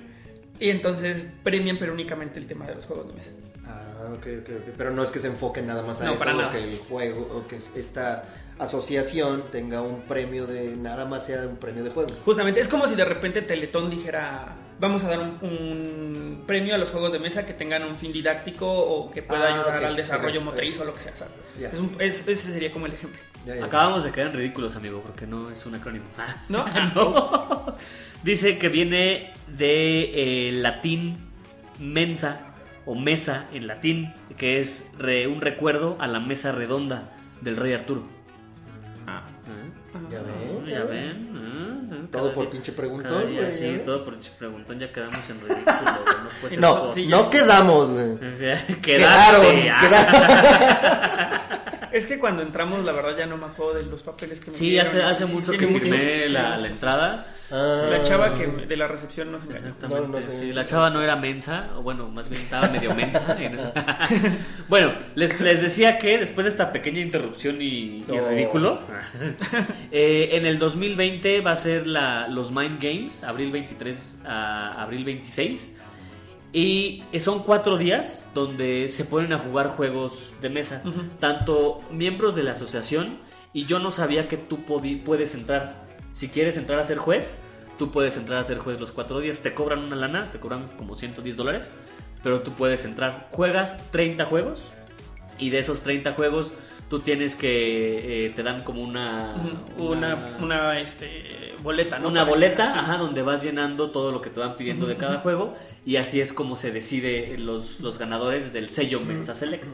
Y entonces premian, pero únicamente el tema de los juegos de mesa. Ah, ok, ok, ok. Pero no es que se enfoquen nada más a No, eso, para o nada. que el juego, o que esta asociación tenga un premio de. Nada más sea un premio de juegos. Justamente, es como si de repente Teletón dijera, vamos a dar un, un premio a los juegos de mesa que tengan un fin didáctico o que pueda Ah, ayudar al desarrollo ok, motriz o lo que sea. ¿sabes? Ya. Es un- es- ese sería como el ejemplo. Ya, ya. Acabamos de quedar en ridículos, amigo, porque no es un acrónimo. Ah, ¿No? no. Dice que viene de eh, latín mensa o mesa en latín, que es re- un recuerdo a la mesa redonda del rey Arturo. Ah. Ah, Ya ven, Ya ven. ah, ah, Todo por día- pinche preguntón, día, Sí, todo por pinche preguntón. Ya quedamos en ridículo. No, puede ser No, quedamos, güey. Quedaron, ah. quedaron. Es que cuando entramos, la verdad, ya no me acuerdo de los papeles que me Sí, dieron. hace, hace mucho que firmé la, la entrada. Ah. La chava que de la recepción nos engañó. Exactamente, No, no sé. sí, la chava no era mensa, o bueno, más bien estaba medio mensa. bueno, les, les decía que después de esta pequeña interrupción y, ridículo, eh, en el 2020 va a ser la, los Mind Games, abril 23 a abril 26. Y son cuatro días donde se ponen a jugar juegos de mesa. Tanto miembros de la asociación y yo no sabía que tú podi- puedes entrar. Si quieres entrar a ser juez, tú puedes entrar a ser juez los cuatro días. Te cobran una lana, te cobran como 110 dólares, pero tú puedes entrar. Juegas 30 juegos y de esos 30 juegos tú tienes que... eh, te dan como una... Una, una este, boleta, ¿no? una Para boleta, ajá, donde vas llenando todo lo que te van pidiendo de cada juego y así es como se decide los, los ganadores del sello Mensa Select.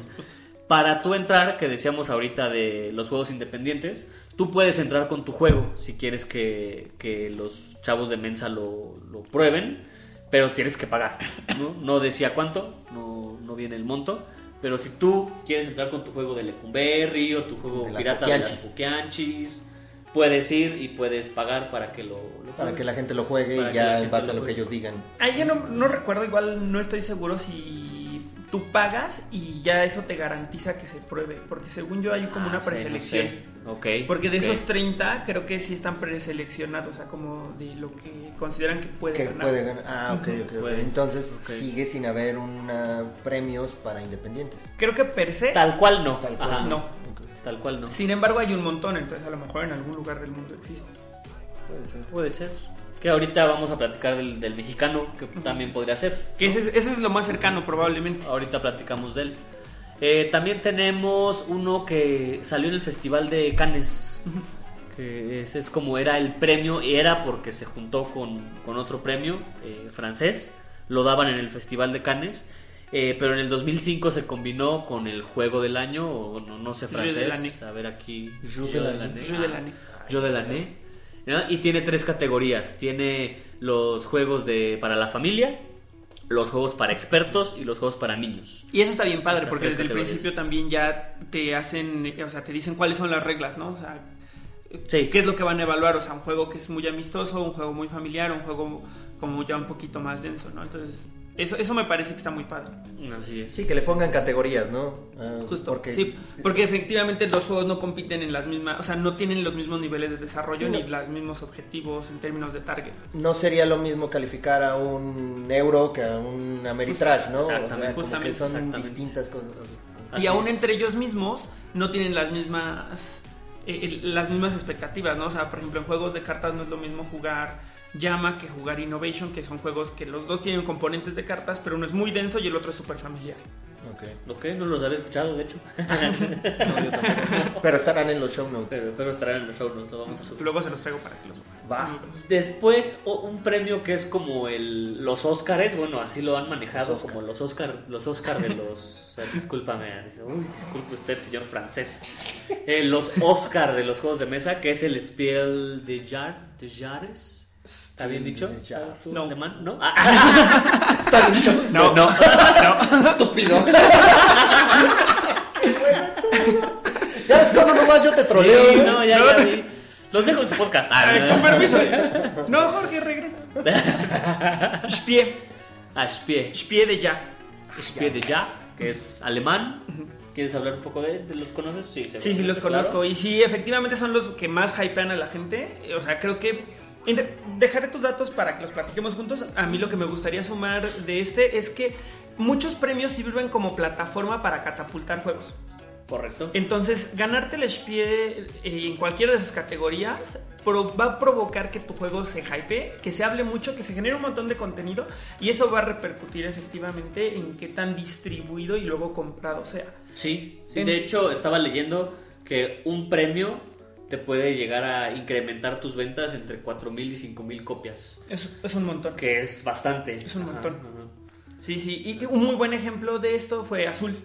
Para tú entrar, que decíamos ahorita de los juegos independientes, tú puedes entrar con tu juego si quieres que, que los chavos de Mensa lo, lo prueben, pero tienes que pagar. No, no decía cuánto, no, no viene el monto. Pero si tú quieres entrar con tu juego de Lecumberri o tu juego De pirata de las. Puquianchis, puedes ir y puedes pagar para que lo, lo Para que la gente lo juegue Para y ya en base a lo lo que ellos digan. Ahí yo no, no recuerdo, igual no estoy seguro si tú pagas y ya eso te garantiza que se pruebe. Porque según yo hay como Ah, una sí, no preselección. sé. Ok. Porque de esos 30 creo que sí están preseleccionados, o sea, como de lo que consideran que puede Que ganar. puede ganar. Ah, ok, ok, ok. Puede. Entonces sigue sin haber una premios para independientes. Creo que per se Tal cual no. Tal cual Ajá. no. Tal cual no. Sin embargo, hay un montón, entonces a lo mejor en algún lugar del mundo existe. Puede ser. Puede ser. Que ahorita vamos a platicar del, del mexicano, que también podría ser. Que ese, es, ese es lo más cercano, probablemente. Ahorita platicamos de él. Eh, también tenemos uno que salió en el Festival de Cannes. Que ese es como era el premio, y era porque se juntó con, con otro premio eh, francés. Lo daban en el Festival de Cannes. eh, pero en el 2005 se combinó con el juego del año, o no, no sé francés. A ver aquí. Jeu Delaney. Delaney. Jeu de la Y tiene tres categorías. Tiene los juegos de para la familia, los juegos para expertos y los juegos para niños. Y eso está bien padre, Estas porque desde el principio también ya te hacen, o sea, te dicen cuáles son las reglas, ¿no? O sea, Sí. qué es lo que van a evaluar, o sea, un juego que es muy amistoso, un juego muy familiar, un juego como ya un poquito más denso, ¿no? Entonces, eso, eso me parece que está muy padre. Así es. Sí, que le pongan categorías, ¿no? Ah, Justo, Porque sí, porque efectivamente los juegos no compiten en las mismas, o sea, no tienen los mismos niveles de desarrollo Sí, no. ni los mismos objetivos en términos de target. no sería lo mismo calificar a un euro que a un Ameritrash, ¿no? O sea, Exactamente, que son exactamente. distintas cosas. Así y aún es. entre ellos mismos no tienen las mismas eh, las mismas expectativas, ¿no? O sea, por ejemplo, en juegos de cartas no es lo mismo jugar Llama que jugar Innovation, que son juegos que los dos tienen componentes de cartas, pero uno es muy denso y el otro es súper familiar. Ok. Ok, no los había escuchado, de hecho. No, yo tampoco. Pero estarán en los show notes. pero, pero estarán en los shows, nos lo vamos a subir. Luego se los traigo para que los Va. Después, un premio que es como el, los Óscares, bueno, así lo han manejado, Los como los Óscar, los Óscar de los... discúlpame, dice, uy, disculpe usted, señor francés. Eh, los Óscar de los juegos de mesa, que es el Spiel de, Jar, de Jahres. ¿Está bien dicho? de Jahres. ¿Tú, No. alemán? ¿No? Ah, Está bien dicho. no, no. Estúpido. ya ves cómo nomás yo te troleo. Sí, ¿no? no, ya, No. ya vi. Los dejo en su podcast. Ah, Ay, no. con permiso. No, Jorge, regresa. Spie. Ah, Spie. Spie de Jack. Spie de Ja, que es alemán. ¿Quieres hablar un poco de, de los conoces? Sí, Sí, sí, los claro. conozco. Y sí, efectivamente son los que más hypean a la gente. O sea, creo que. Dejaré tus datos para que los platiquemos juntos. A mí lo que me gustaría sumar de este es que muchos premios sirven como plataforma para catapultar juegos. Correcto. Entonces, ganarte el Spie eh, en cualquiera de sus categorías va a provocar que tu juego se hype, que se hable mucho, que se genere un montón de contenido y eso va a repercutir efectivamente en qué tan distribuido y luego comprado sea. Sí, sí, En- de hecho estaba leyendo que un premio te puede llegar a incrementar tus ventas entre 4.000 y 5.000 copias, Es, es un montón. que es bastante. Es un Ajá, montón. ajá. Sí, sí. Y y un muy buen ejemplo de esto fue Azul.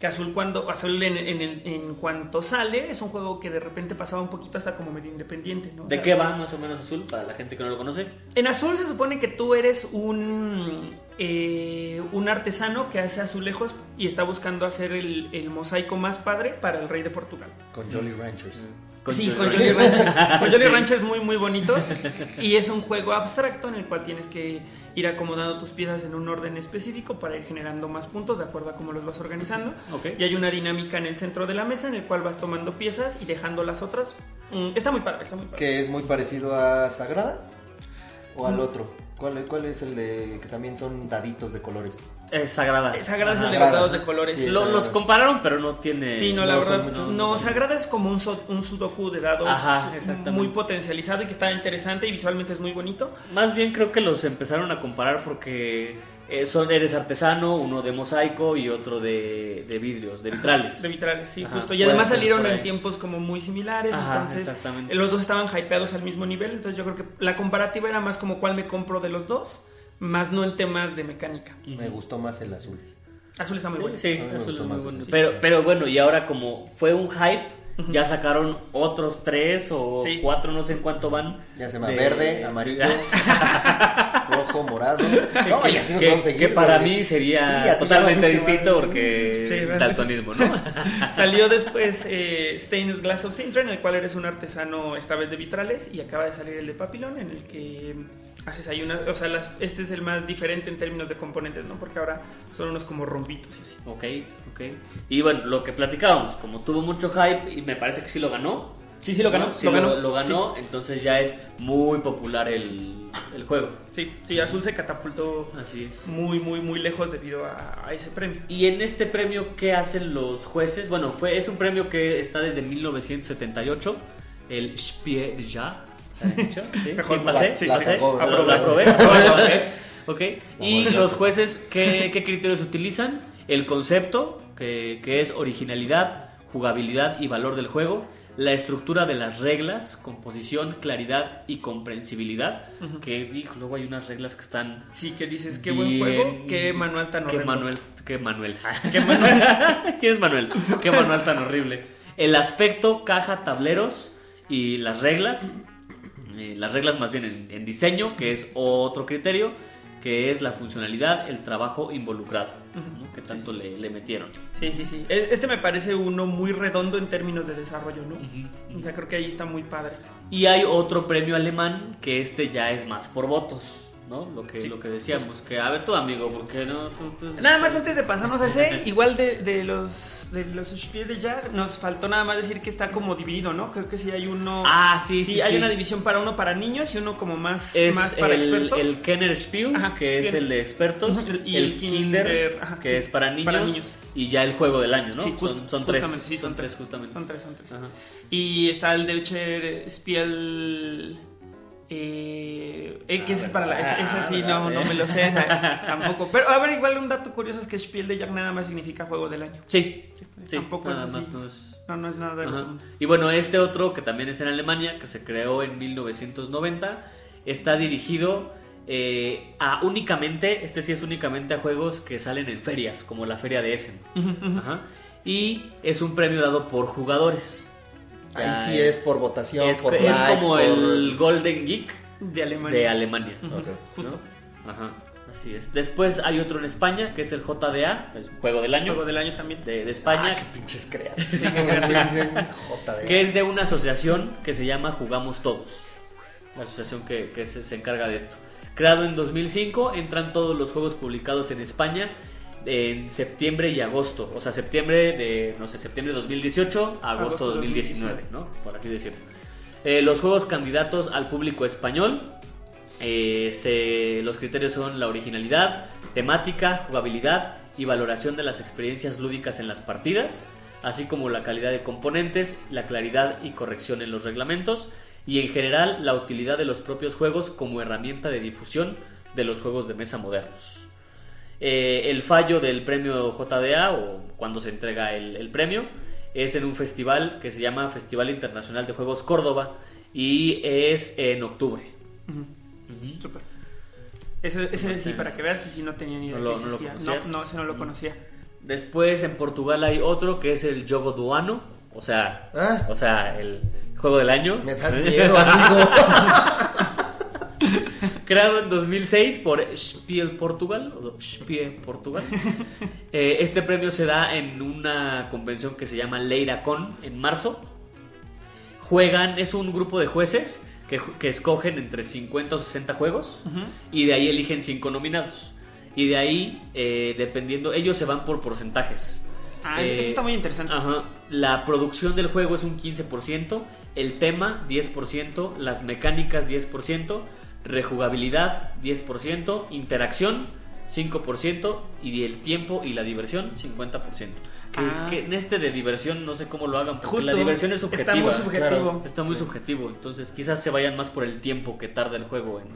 Que Azul cuando Azul en, en, el- en cuanto sale es un juego que de repente pasaba un poquito hasta como medio independiente, ¿no? O ¿De sea, qué va más o menos Azul para la gente que no lo conoce? En Azul se supone que tú eres un eh, un artesano que hace azulejos y está buscando hacer el, el mosaico más padre para el rey de Portugal. Con Jolly Ranchers. sí, con Jolly Jolly Ranchers. Con Jolly Sí. Ranchers muy, muy bonitos. Y es un juego abstracto en el cual tienes que ir acomodando tus piezas en un orden específico para ir generando más puntos de acuerdo a cómo los vas organizando. Ok. Y hay una dinámica en el centro de la mesa en el cual vas tomando piezas y dejando las otras. Mm, está muy padre, está muy padre. Que es muy parecido a Sagrada. ¿O al otro? ¿Cuál, cuál es el de que también son daditos de colores? Es sagrada. Sagrada es el de Sagrada. los dados de colores. Sí, Lo- Sagrada. los compararon, pero no tiene... Sí, no, la no son verdad. muchos. no, Sagrada es como un, so- un sudoku de dados Ajá, exactamente. muy potencializado y que está interesante y visualmente es muy bonito. Más bien creo que los empezaron a comparar porque eh, son, eres artesano, uno de mosaico y otro de, de vidrios, de vitrales. De vitrales, sí, Ajá, justo. Y además ser salieron en tiempos como muy similares. Ajá, entonces, exactamente. los dos estaban hypeados al mismo nivel. Entonces, yo creo que la comparativa era más como cuál me compro de los dos, más no en temas de mecánica. Me gustó más el azul. Azul está muy Sí, bueno. sí, azul es muy bueno. Pero, pero bueno, y ahora como fue un hype, ya sacaron otros tres o Sí. cuatro, no sé en cuánto van. Ya se llama de- verde, amarillo, rojo, morado. No, y así nos que, vamos a seguir. que para mí sería Sí, totalmente distinto mal. porque Sí, daltonismo, ¿no? Salió después eh, Stained Glass of Sintra, en el cual eres un artesano esta vez de vitrales, y acaba de salir el de Papillon, en el que haces ahí una. O sea, las- este es el más diferente en términos de componentes, ¿no? Porque ahora son unos como rombitos y así. ok, ok. Y bueno, lo que platicábamos, como tuvo mucho hype y me parece que sí lo ganó. Sí, sí, lo ganó. ¿no? Sí lo ganó. lo ganó, entonces ya es muy popular el, el juego. Sí, sí, Azul se catapultó Así es. muy, muy, muy lejos debido a, a ese premio. Y en este premio, ¿qué hacen los jueces? Bueno, fue, es un premio que está desde 1978, el Spiel de Ja. ¿está dicho? Sí, Mejor sí, pasé, la- sí, la pasé. aprobé. aprobé, ok. Y los jueces, ¿qué, qué criterios utilizan? El concepto, que, que es originalidad, jugabilidad y valor del juego, la estructura de las reglas, composición, claridad y comprensibilidad, Ujú. que hijo, luego hay unas reglas que están Sí, que dices, qué buen juego, qué manual tan Qué. Manuel, qué Manuel. Qué Manuel. ¿Quién es Manuel? Qué manual tan horrible. El aspecto, caja, tableros y las reglas. eh, las reglas más bien en, en diseño, que es otro criterio. que es la funcionalidad, el trabajo involucrado, ¿no? que tanto le, le metieron. Sí, sí, sí. E- Este me parece uno muy redondo en términos de desarrollo, ¿no? O sea, creo que ahí está muy padre. Y hay otro premio alemán que este ya es más por votos, ¿no? Lo que, Sí. lo que decíamos, que a ver tu amigo, ¿por qué no? Tú, pues, Nada más antes de pasarnos a ese, igual de, de los de los Spiel de Jahr, nos faltó nada más decir que está como dividido, ¿no? Creo que sí hay uno. Ah, sí, sí, hay sí. una división para uno para niños y uno como más, Es más para el, expertos. el Kenner Spiel, Ajá, que es el de expertos, y el el Kinder, Kinder, ajá, que sí, es para niños, para niños. y ya el juego del año, ¿no? Sí, just- son, son tres, justamente, sí, son, son tres tres. justamente. Son tres, son tres. Ajá. Y está el Deutscher Spiel. Eh, eh, que ese es para la. Ese, ese sí, no, no me lo sé tampoco. Pero a ver, igual un dato curioso es que Spiel de Jahr nada más significa juego del año. Sí, sí, Tampoco nada es más así. no es... No, no es nada de Ajá. Y bueno, este otro que también es en Alemania, que se creó en 1990, está dirigido eh, a únicamente, este sí es únicamente a juegos que salen en ferias, como la feria de Essen. Ajá. Y es un premio dado por jugadores. Ahí Ya sí es por votación, es, por es likes, como por- el Golden Geek De Alemania. de Alemania. Justo. ¿no? Ajá, así es. Después hay otro en España, que es el JDA, juego del año Juego del año también. de, de España, Ah, qué pinches crean. qué que es de una asociación que se llama Jugamos Todos. La asociación que, que se, se encarga de esto. Creado en 2005, entran todos los juegos publicados en España en septiembre y agosto. O sea, septiembre de, no sé, septiembre de 2018 a agosto Agosto 2019, ¿no? Por así decirlo. Eh, los juegos candidatos al público español. eh, se- los criterios son la originalidad, temática, jugabilidad y valoración de las experiencias lúdicas en las partidas, así como la calidad de componentes, la claridad y corrección en los reglamentos y en general la utilidad de los propios juegos como herramienta de difusión de los juegos de mesa modernos. Eh, el fallo del premio JDA o cuando se entrega el, el premio es en un festival que se llama Festival Internacional de Juegos Córdoba y es en octubre. Súper. Ese, ese sí, para que veas, si no tenía ni idea ¿No lo- que no lo no, no, ese no lo conocía. Después en Portugal hay otro que es el Jogo Duano, o sea, Ah. o sea, el juego del año. Me das miedo, amigo. Creado en 2006 por Spiel Portugal, o Spiel Portugal. Eh, este premio se da en una convención que se llama LeiraCon en marzo. Juegan, es un grupo de jueces que, que escogen entre 50 o 60 juegos y de ahí eligen 5 nominados. Y de ahí, eh, dependiendo, ellos se van por porcentajes. Ah, Eh, eso está muy interesante. Ajá. La producción del juego es un 15%, el tema 10%, las mecánicas 10%, rejugabilidad 10%, interacción 5% y el tiempo y la diversión 50%. Que, Ah. que en este de diversión no sé cómo lo hagan, porque Justo. la diversión es subjetiva. Está muy subjetivo. Está muy subjetivo, entonces quizás se vayan más por el tiempo que tarda el juego en...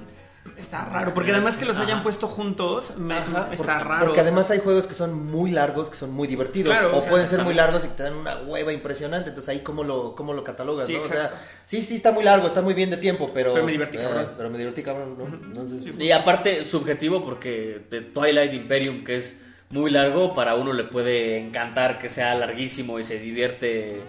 Está raro, porque además que los hayan Ajá. puesto juntos, me- Ajá, está porque, raro. Porque además hay juegos que son muy largos, que son muy divertidos. Claro, o pueden ser muy largos y que te dan una hueva impresionante. Entonces ahí cómo lo, cómo lo catalogas, Sí, ¿no? O sea, sí, sí está muy largo, está muy bien de tiempo, pero... Pero me divertí, eh, cabrón. pero me divertí, cabrón, ¿no? Entonces... Y aparte, subjetivo porque de Twilight Imperium, que es muy largo, para uno le puede encantar que sea larguísimo y se divierte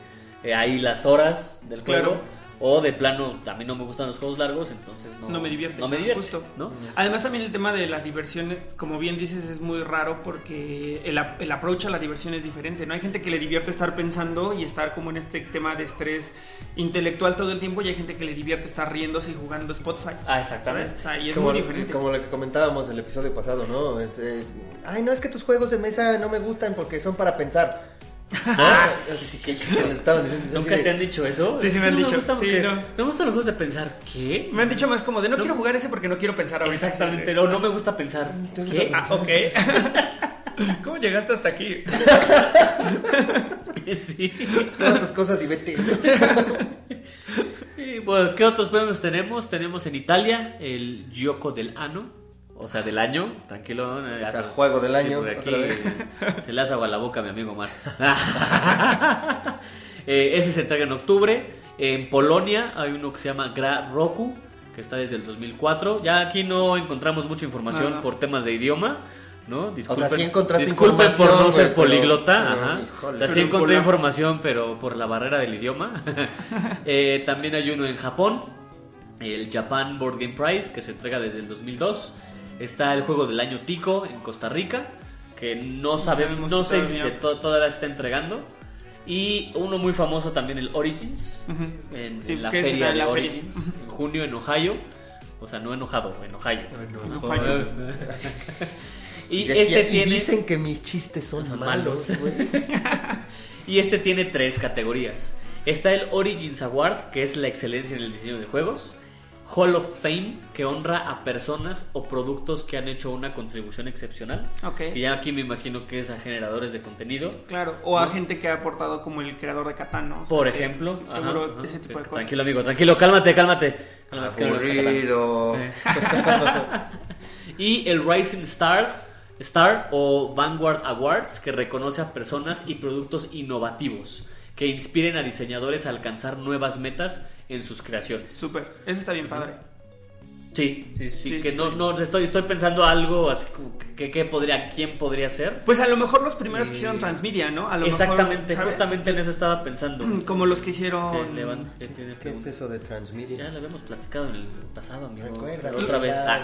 eh, ahí las horas del Claro. O de plano, a mí no me gustan los juegos largos, entonces no, no me divierte. No me divierte, Justo. ¿no? Además también el tema de la diversión, como bien dices, es muy raro porque el, el approach a la diversión es diferente. No hay gente que le divierte estar pensando y estar como en este tema de estrés intelectual todo el tiempo y hay gente que le divierte estar riéndose y jugando Spotify. Ah, exactamente. O sea, y es como, muy diferente. como lo que comentábamos el episodio pasado, ¿no? Es, eh, Ay, no es que tus juegos de mesa no me gustan porque son para pensar. Así ¿Nunca te han dicho eso? Sí, sí me han dicho. Me gustan los juegos de pensar. ¿Qué? Me han dicho más como de no, No. quiero jugar ese porque no quiero pensar ahorita. Exactamente, no, no me gusta pensar. ¿Qué? Ah, ok. ¿Cómo llegaste hasta aquí? sí. Todas tus cosas y vete. Y, bueno, ¿qué otros premios tenemos? Tenemos en Italia el Gioco del Ano, o sea, del año, tranquilo. eh, O sea, juego del año, porque aquí se le hace agua a la boca a mi amigo Mar. Eh, ese se entrega en octubre. En Polonia hay uno que se llama Gra Roku, que está desde el 2004. Ya aquí no encontramos mucha información No, no. por temas de idioma. ¿no? Disculpen, sí encontraste disculpen por no ser pero- políglota. pero, ajá. híjole. O sea, sí encontré información, pero por la barrera del idioma. Eh, también hay uno en Japón, el Japan Board Game Prize, que se entrega desde el 2002. Está el juego del año Tico en Costa Rica, que no sabemos, no sé si todavía. se to- todavía está entregando. Y uno muy famoso también, el Origins, Ujú. en, Sí, en la feria de la feria. Origins, en junio en Ohio. O sea, no enojado, en Ohio. No fallo. Y Decía, este "Y tiene... dicen que mis chistes son Son malos, malos". Y este tiene tres categorías. Está el Origins Award, que es la excelencia en el diseño de juegos. Hall of Fame, que honra a personas o productos que han hecho una contribución excepcional. Ok. Y ya aquí me imagino que es a generadores de contenido. Claro, o a ¿No? gente que ha aportado como el creador de Catán, ¿no? O sea, Por que ejemplo. Seguro Ajá, ajá. ese tipo de cosas. Tranquilo, amigo, tranquilo, cálmate, cálmate. Que. Aburrido. Y el Rising Star, Star o Vanguard Awards, que reconoce a personas y productos innovativos que inspiren a diseñadores a alcanzar nuevas metas en sus creaciones. Súper, eso está bien padre. Sí, sí, sí, Sí, que sí. no, no estoy, estoy pensando algo así como que, que- podría, quién podría ser. Pues a lo mejor los primeros que hicieron Transmedia, ¿no? A lo mejor, Exactamente, justamente en eso estaba pensando. Como los que hicieron... Que levan- que tiene ¿Qué es eso de Transmedia? Ya lo habíamos platicado en el pasado, amigo. Recuerda, otra vez. ya,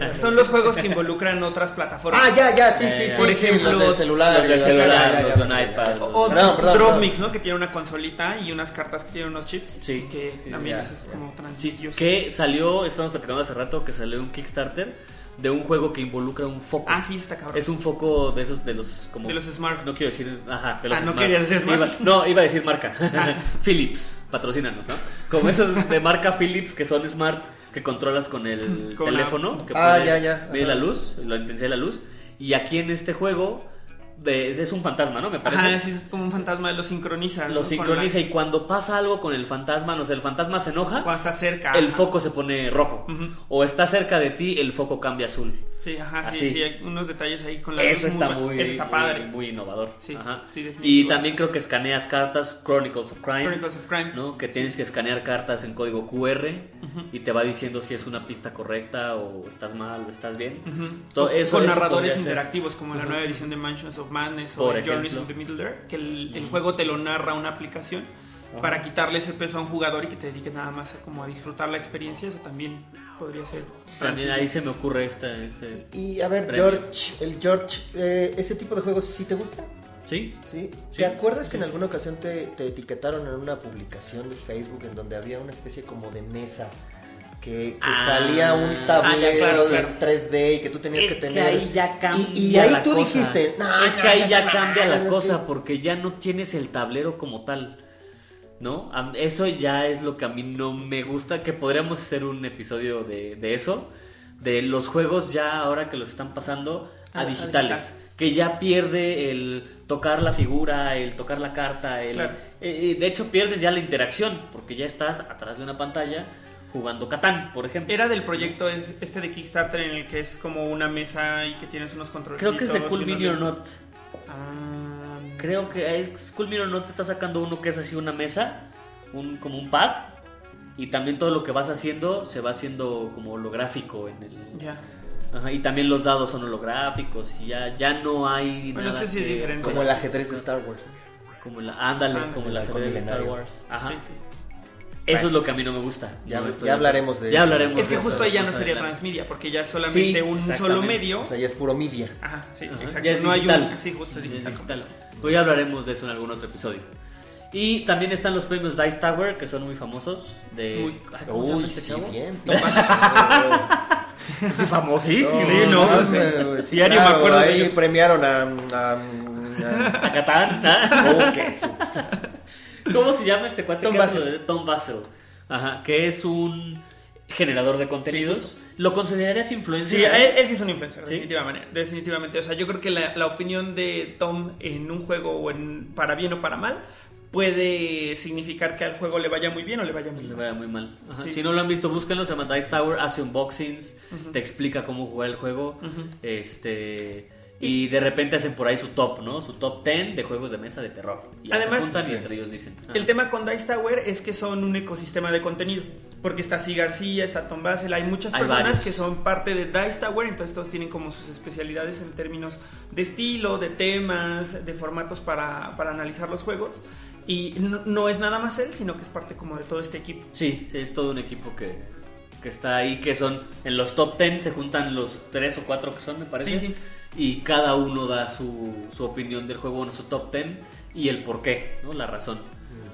Ah. Son los juegos que involucran otras plataformas. Ah, ya, ya, sí, Ya, sí, sí. Por sí, ejemplo, los del celular. los ya, celular, los de iPad. O Perdón, perdón, Dropmix, perdón. ¿no? Que tiene una consolita y unas cartas que tienen unos chips. Sí, Que también es como transitivos. que salió, estábamos platicando hace rato, que salió un Kickstarter de un juego que involucra un foco. Ah, sí, está cabrón. Es un foco de esos de los como De los Smart. No quiero decir, ajá, de los Ah, ¿no Smart. querías decir Smart? Iba- no, iba a decir marca. Ah. Philips, patrocínanos, ¿no? Como esos de marca Philips que son Smart que controlas con el Con la- teléfono, que Ah, puedes ya, ya, medir la luz, la intensidad de la luz. Y aquí en este juego de- es un fantasma, ¿no? Me parece. Ajá, sí, es como un fantasma, lo sincroniza. Lo sincroniza la- y cuando pasa algo con el fantasma, no sé, el fantasma se enoja, Cuando está cerca. el ajá. foco se pone rojo. O está cerca de ti, el foco cambia azul. Sí, ajá, Así. sí, sí, hay unos detalles ahí con la Eso luz está muy, eso está padre. muy, muy innovador. Sí, Ajá. sí, y también creo que escaneas cartas, Chronicles of Crime. Chronicles of Crime. ¿no? Que tienes que escanear cartas en código QR y te va diciendo si es una pista correcta o estás mal o estás bien. Ujú. Todo Con- eso- con eso narradores interactivos como la Ujú. nueva edición de Mansions of Madness o Journeys in the Middle Earth, que el, el juego te lo narra una aplicación para quitarle ese peso a un jugador y que te dediques nada más a, como a disfrutar la experiencia, eso también podría ser. También ahí se me ocurre este... este... Y a ver, Premio. George, el George, eh, ¿ese tipo de juegos sí te gusta? ¿Sí? ¿Sí? Sí. ¿Te acuerdas que en alguna ocasión te, te etiquetaron en una publicación de Facebook en donde había una especie como de mesa? Que, que Ah, salía un ah, tablero claro, de claro. 3D y que tú tenías Es que que tener. ahí ya cambia Y, y ahí la tú cosa. dijiste, no, es no, que ahí ya cambia la cosa que- porque ya no tienes el tablero como tal. ¿No? Eso ya es lo que a mí no me gusta, que podríamos hacer un episodio de, de eso, de los juegos ya ahora que los están pasando a Ah, a digitales, que ya pierde el tocar la figura, el tocar la carta, el... Claro. eh, de hecho pierdes ya la interacción, porque ya estás atrás de una pantalla jugando Catán, por ejemplo. Era del proyecto es- este de Kickstarter en el que es como una mesa y que tienes unos controles. Creo que es de Cool Mini or Not. Ah, Creo que es Cool Mirror no te está sacando uno que es así una mesa, un, como un pad, y también todo lo que vas haciendo se va haciendo como holográfico en el. Ya. Ajá, y también los dados son holográficos y ya, ya no hay Bueno, nada eso sí es que- diferente. Como el ajedrez de Star Wars. como la ándale, Ándale. como el ajedrez de Star. Wars. Ajá. Sí, sí. Eso es lo que a mí no me gusta. Ya- No estoy ya hablaremos de Ya eso. hablaremos Es que de eso justo ahí ya no sería adelante. transmedia, porque ya es solamente Sí, un solo medio. O sea, ya es puro media. Ajá, sí, Ajá, exacto. ya es no digital. hay un. Sí, justo es Ya es digital. Digital. Pues ya hablaremos de eso en algún otro episodio. Y también están los premios Dice Tower, que son muy famosos. De... Uy. Ay, ¿Cómo se llama Uy, este sí, chavo? bien. Pues sí, famosísimo. Sí, no, güey, sí, ya ni me claro, acuerdo Ahí premiaron a. a- a- A Catán. ¿ah? oh. ¿Cómo se llama este cuate Tom de Tom Basel? Ajá, que es un generador de contenidos. ¿Lo considerarías influencer? Sí, él, él sí es un influencer, ¿Sí? definitivamente, definitivamente. O sea, yo creo que la, la opinión de Tom en un juego, o en, para bien o para mal, puede significar que al juego le vaya muy bien o le vaya muy Le mal. vaya muy mal. Ajá. Sí, si sí. no lo han visto, búsquenlo. Se llama Dice Tower, hace unboxings, te explica cómo jugar el juego. Este. Y de repente hacen por ahí su top, ¿no? Su top 10 de juegos de mesa de terror. Y Además- se juntan y entre ellos dicen. ah, El tema con Dice Tower es que son un ecosistema de contenido. Porque está Si García, está Tom Basel, hay muchas Hay personas varios. que son parte de Dice Tower, entonces todos tienen como sus especialidades en términos de estilo, de temas, de formatos para, para analizar los juegos. Y no, no es nada más él, sino que es parte como de todo este equipo. Sí, sí, es todo un equipo que, que está ahí, que son en los top 10 se juntan los tres o cuatro que son, me parece. Sí, sí. Y cada uno da su, su opinión del juego en su top 10 y el por qué, ¿no? La razón.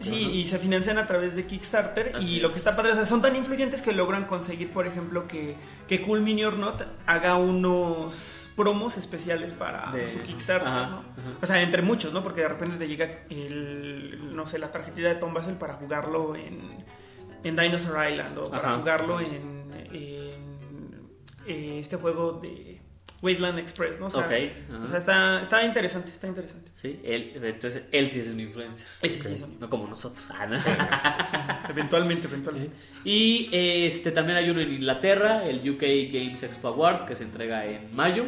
Sí, y se financian a través de Kickstarter. Así y lo que está padre, o sea, son tan influyentes que logran conseguir, por ejemplo, que, que Cool Mini or Not haga unos promos especiales para De- su Kickstarter, ajá, ¿no? ajá. O sea, entre muchos, ¿no? Porque de repente te llega el, no sé, la tarjetita de Tom Basel para jugarlo en, en Dinosaur Island o para jugarlo en, en, eh, este juego de Wasteland Express, ¿no? O sea, Ok, ajá. o sea, está, está interesante, está interesante. Sí, él, entonces él sí es un influencer. Ese sí es un- No como nosotros. Ah, no. Eventualmente, eventualmente. Y este también hay uno en Inglaterra, el UK Games Expo Award, que se entrega en mayo.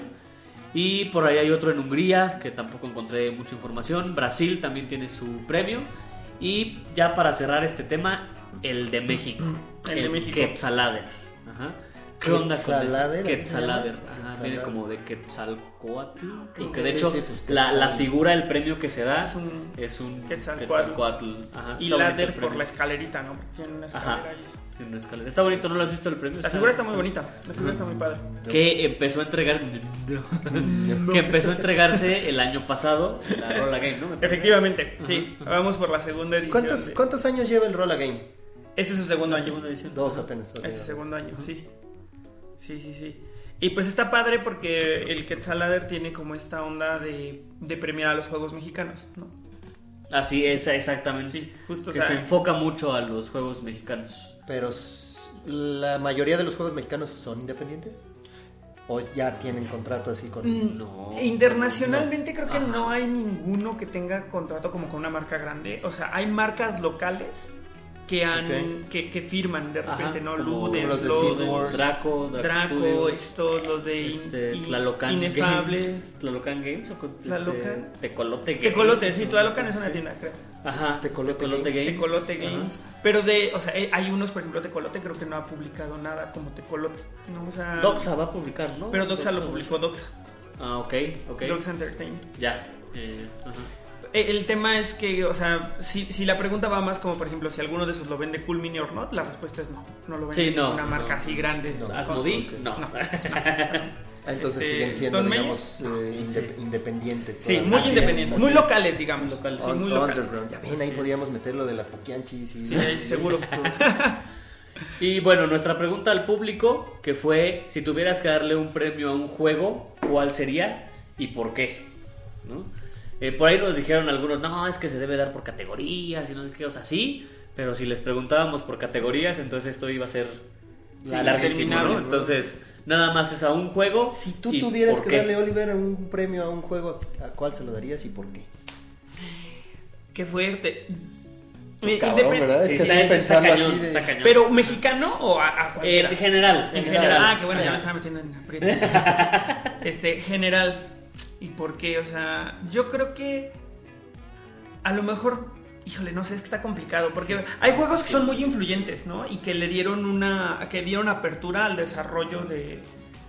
Y por ahí hay otro en Hungría, que tampoco encontré mucha información. Brasil también tiene su premio. Y ya para cerrar este tema, el de México. El de México. Quetzalader. Ajá. ¿Qué onda con el Quetzalader, ¿así se Quetzalader? Ajá, Quetzalader. viene como de Quetzalcoatl. Y que de sí, hecho sí, pues, la, la Quetzal. figura, el premio que se da Es un es un Quetzalcoatl. Quetzalcoatl. Ajá, Y ladder por la escalerita, ¿no? Porque tiene una escalera Ajá. ahí. Tiene una escalera. Está bonito, ¿no lo has visto el premio? La figura está muy bonita. La figura está muy padre. Que empezó a entregar. que empezó a entregarse el año pasado la Rola Game, ¿no? Efectivamente, sí. Vamos por la segunda edición. ¿Cuántos, de- ¿Cuántos años lleva el Rolla Game? Este es su segundo La año. segunda edición. Dos apenas. Ese es segundo año, sí. Sí, sí, sí. Y pues está padre porque el Quetzalader tiene como esta onda de, de premiar a los juegos mexicanos, ¿no? Así es, exactamente. Sí, justo, o que sea- se enfoca mucho a los juegos mexicanos. Pero la mayoría de los juegos mexicanos son independientes. ¿O ya tienen contrato así con.? Mm, No. Internacionalmente creo que Ajá. no hay ninguno que tenga contrato como con una marca grande. O sea, hay marcas locales que han que, que firman de repente, Ajá, ¿no? como Ludens, los de Lodens, Seed Wars. Draco, Draco, Draco, Studios, estos, los de este, In- Tlalocan Inefable. Games. Tlalocan Games o con- este, Tlalocan. Tecolote Games. Tecolote, sí, Tlalocan es una Sí. tienda, creo. Ajá, Tecolote Tecolote Games. Games. Tecolote Ajá. Games. Pero de, o sea, eh, hay unos, por ejemplo, Tecolote creo que no ha publicado nada como Tecolote. ¿no? O sea, Doxa va a publicar, ¿no? Pero Doxa lo publicó Doxa. Ah, ok, ok. Doxa Entertainment. Ya. eh, ajá. Eh, El tema es que, o sea, si, si la pregunta va más como, por ejemplo, si alguno de esos lo vende Cool Mini or Not, la respuesta es no. No lo vende Sí, no, una marca no. así grande. No. Asmodee, no. No. Ah, entonces Este, siguen siendo, Stone digamos, eh, inde- Sí. independientes. Sí, muy Así independientes, muy es. locales, digamos. Muy locales. Sí, muy locales. Ya ven, ahí Así podíamos es. meter lo de las poquianchis y... Sí, ahí seguro. Y bueno, nuestra pregunta al público, que fue, si tuvieras que darle un premio a un juego, ¿cuál sería y por qué? ¿No? Eh, por ahí nos dijeron algunos, no, es que se debe dar por categorías y no sé qué, o sea, sí, pero si les preguntábamos por categorías, entonces esto iba a ser Sí, larguísimo, ¿no? Entonces, nada más es a un juego. Si tú tuvieras que qué. darle, Oliver, un premio a un juego, ¿a cuál se lo darías y por qué? Qué fuerte. Eh, cabrón, ¿verdad? Sí, Es que está, así está pensando cañón, así de- está cañón. ¿Pero mexicano o a, a Eh, cualquiera? en general, En general. Ah, qué bueno, ya me estaba metiendo en aprieto. este, general. ¿Y por qué? O sea, yo creo que a lo mejor, híjole, no sé, es que está complicado. Porque Sí, hay sí, juegos que son muy influyentes, ¿no? Y que le dieron una, que dieron apertura al desarrollo de,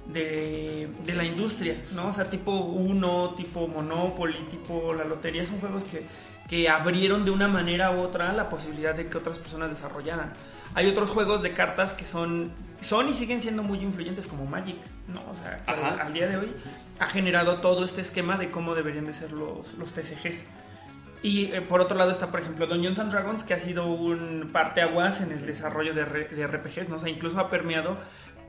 de, de la industria, ¿no? O sea, tipo Uno, tipo Monopoly, tipo la lotería, son juegos que, que abrieron de una manera u otra la posibilidad de que otras personas desarrollaran. Hay otros juegos de cartas que son, son y siguen siendo muy influyentes como Magic, ¿no? O sea, al día de hoy ha generado todo este esquema de cómo deberían de ser los, los TCGs. Y eh, por otro lado está, por ejemplo, Dungeons and Dragons, que ha sido un parteaguas en el desarrollo de, R- de RPGs, ¿no? O sea, incluso ha permeado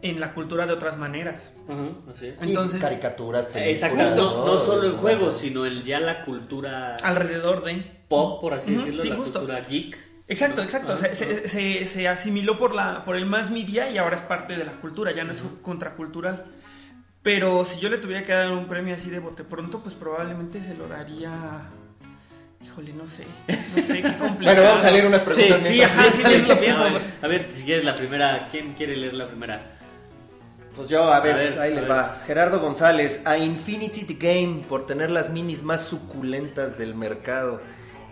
en la cultura de otras maneras. Ajá, así es. Sí, Entonces- caricaturas, películas, Exacto, no, no solo en juegos, sino en ya la cultura Alrededor de... pop, por así Ujú, decirlo, sí, la justo. cultura geek. Exacto, ¿no? exacto. Se, se- se- se asimiló por, la, por el más media y ahora es parte de la cultura, ya no es contracultural. Pero si yo le tuviera que dar un premio así de bote pronto, pues probablemente se lo daría... Híjole, no sé. No sé, qué complicado. Bueno, vamos a leer unas preguntas. Sí, sí, ajá, sí, sí, lo pienso. A ver, a ver, si quieres la primera, ¿quién quiere leer la primera? Pues yo, a ver, A ver, ahí a les ver. va. Gerardo González, a Infinity the Game por tener las minis más suculentas del mercado.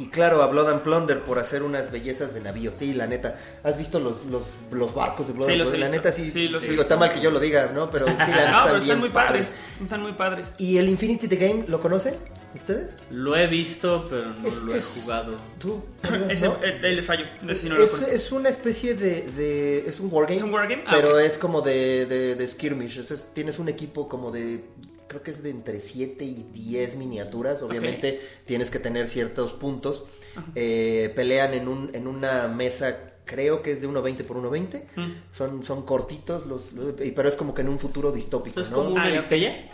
Y claro, a Blood and Plunder por hacer unas bellezas de navío. Sí, la neta. ¿Has visto los, los, los barcos de Blood Sí, and los he Plunder? La visto. neta sí. Sí, los he digo, está mal que yo lo diga, ¿no? Pero sí, la neta No, pero están están bien muy padres. Están muy padres. ¿Y el Infinity the Game lo conoce? ¿Ustedes? Lo he visto, pero no Es- lo he es- jugado. ¿Tú? Ese, ¿No? eh, les fallo. Ese sí no es, es una especie de, de- Es un wargame. ¿Es un wargame? Ah, Pero es como de, de, de skirmish. es- es- tienes un equipo como de. Creo que es de entre 7 y 10 miniaturas. Obviamente tienes que tener ciertos puntos. Eh, pelean en, un, en una mesa. Creo que es de 1.20 por 1.20. Mm. Son, son cortitos, los, los- y- pero es como que en un futuro distópico. ¿Es ¿no? como una Ah?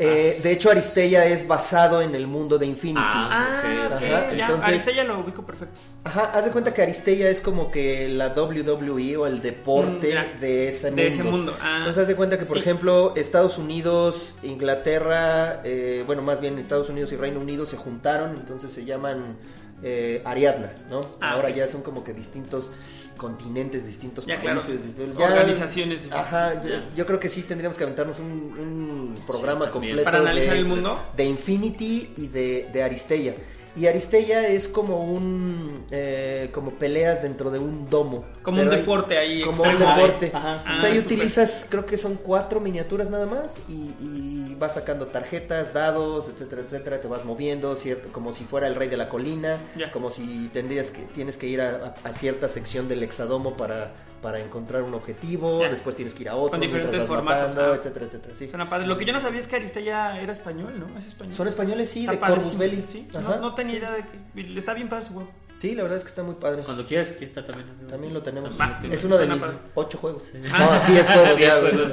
Eh, de hecho, Aristella es basado en el mundo de Infinity. Ah, Ah, ok, Ajá, ya. entonces- Aristella lo ubico perfecto. Ajá, haz de cuenta que Aristella es como que la WWE o el deporte Mm, ya. de ese mundo. De ese mundo. Ah. Entonces haz de cuenta que, por Y- ejemplo, Estados Unidos, Inglaterra, eh, bueno, más bien Estados Unidos y Reino Unido se juntaron, entonces se llaman eh, Ariadna, ¿no? Ah, Ahora ya son como que distintos continentes, distintos Ya, claro. países. dis- ya- Organizaciones diferentes. Ajá, yo, creo que sí tendríamos que aventarnos un, un programa Sí, completo Para analizar de, el mundo. de Infinity y de, de Aristella. Y Aristella es como un eh, como peleas dentro de un domo. Como un deporte ahí. como un deporte. Ajá. Ah, o sea, ahí súper. utilizas, creo que son cuatro miniaturas nada más y, y vas sacando tarjetas, dados, etcétera, etcétera, te vas moviendo, cierto, como si fuera el rey de la colina, como si tendrías que, tienes que ir a, a- a cierta sección del hexadomo para, para encontrar un objetivo, Ya. después tienes que ir a otro, Con diferentes vas formatos, matando, ah. etcétera, etcétera, sí. Suena padre. Lo que yo no sabía es que Aristella era español, ¿no? Es español. Son españoles, sí, Está de padre, Corvus Belli. Sí, Ajá. no, no tenía idea de que. Está bien padre su juego. Sí, la verdad es que está muy padre. Cuando quieras, aquí está también. También lo tenemos. También. Es uno de mis padre. ocho juegos. Ah. No, diez juegos. Diez juegos.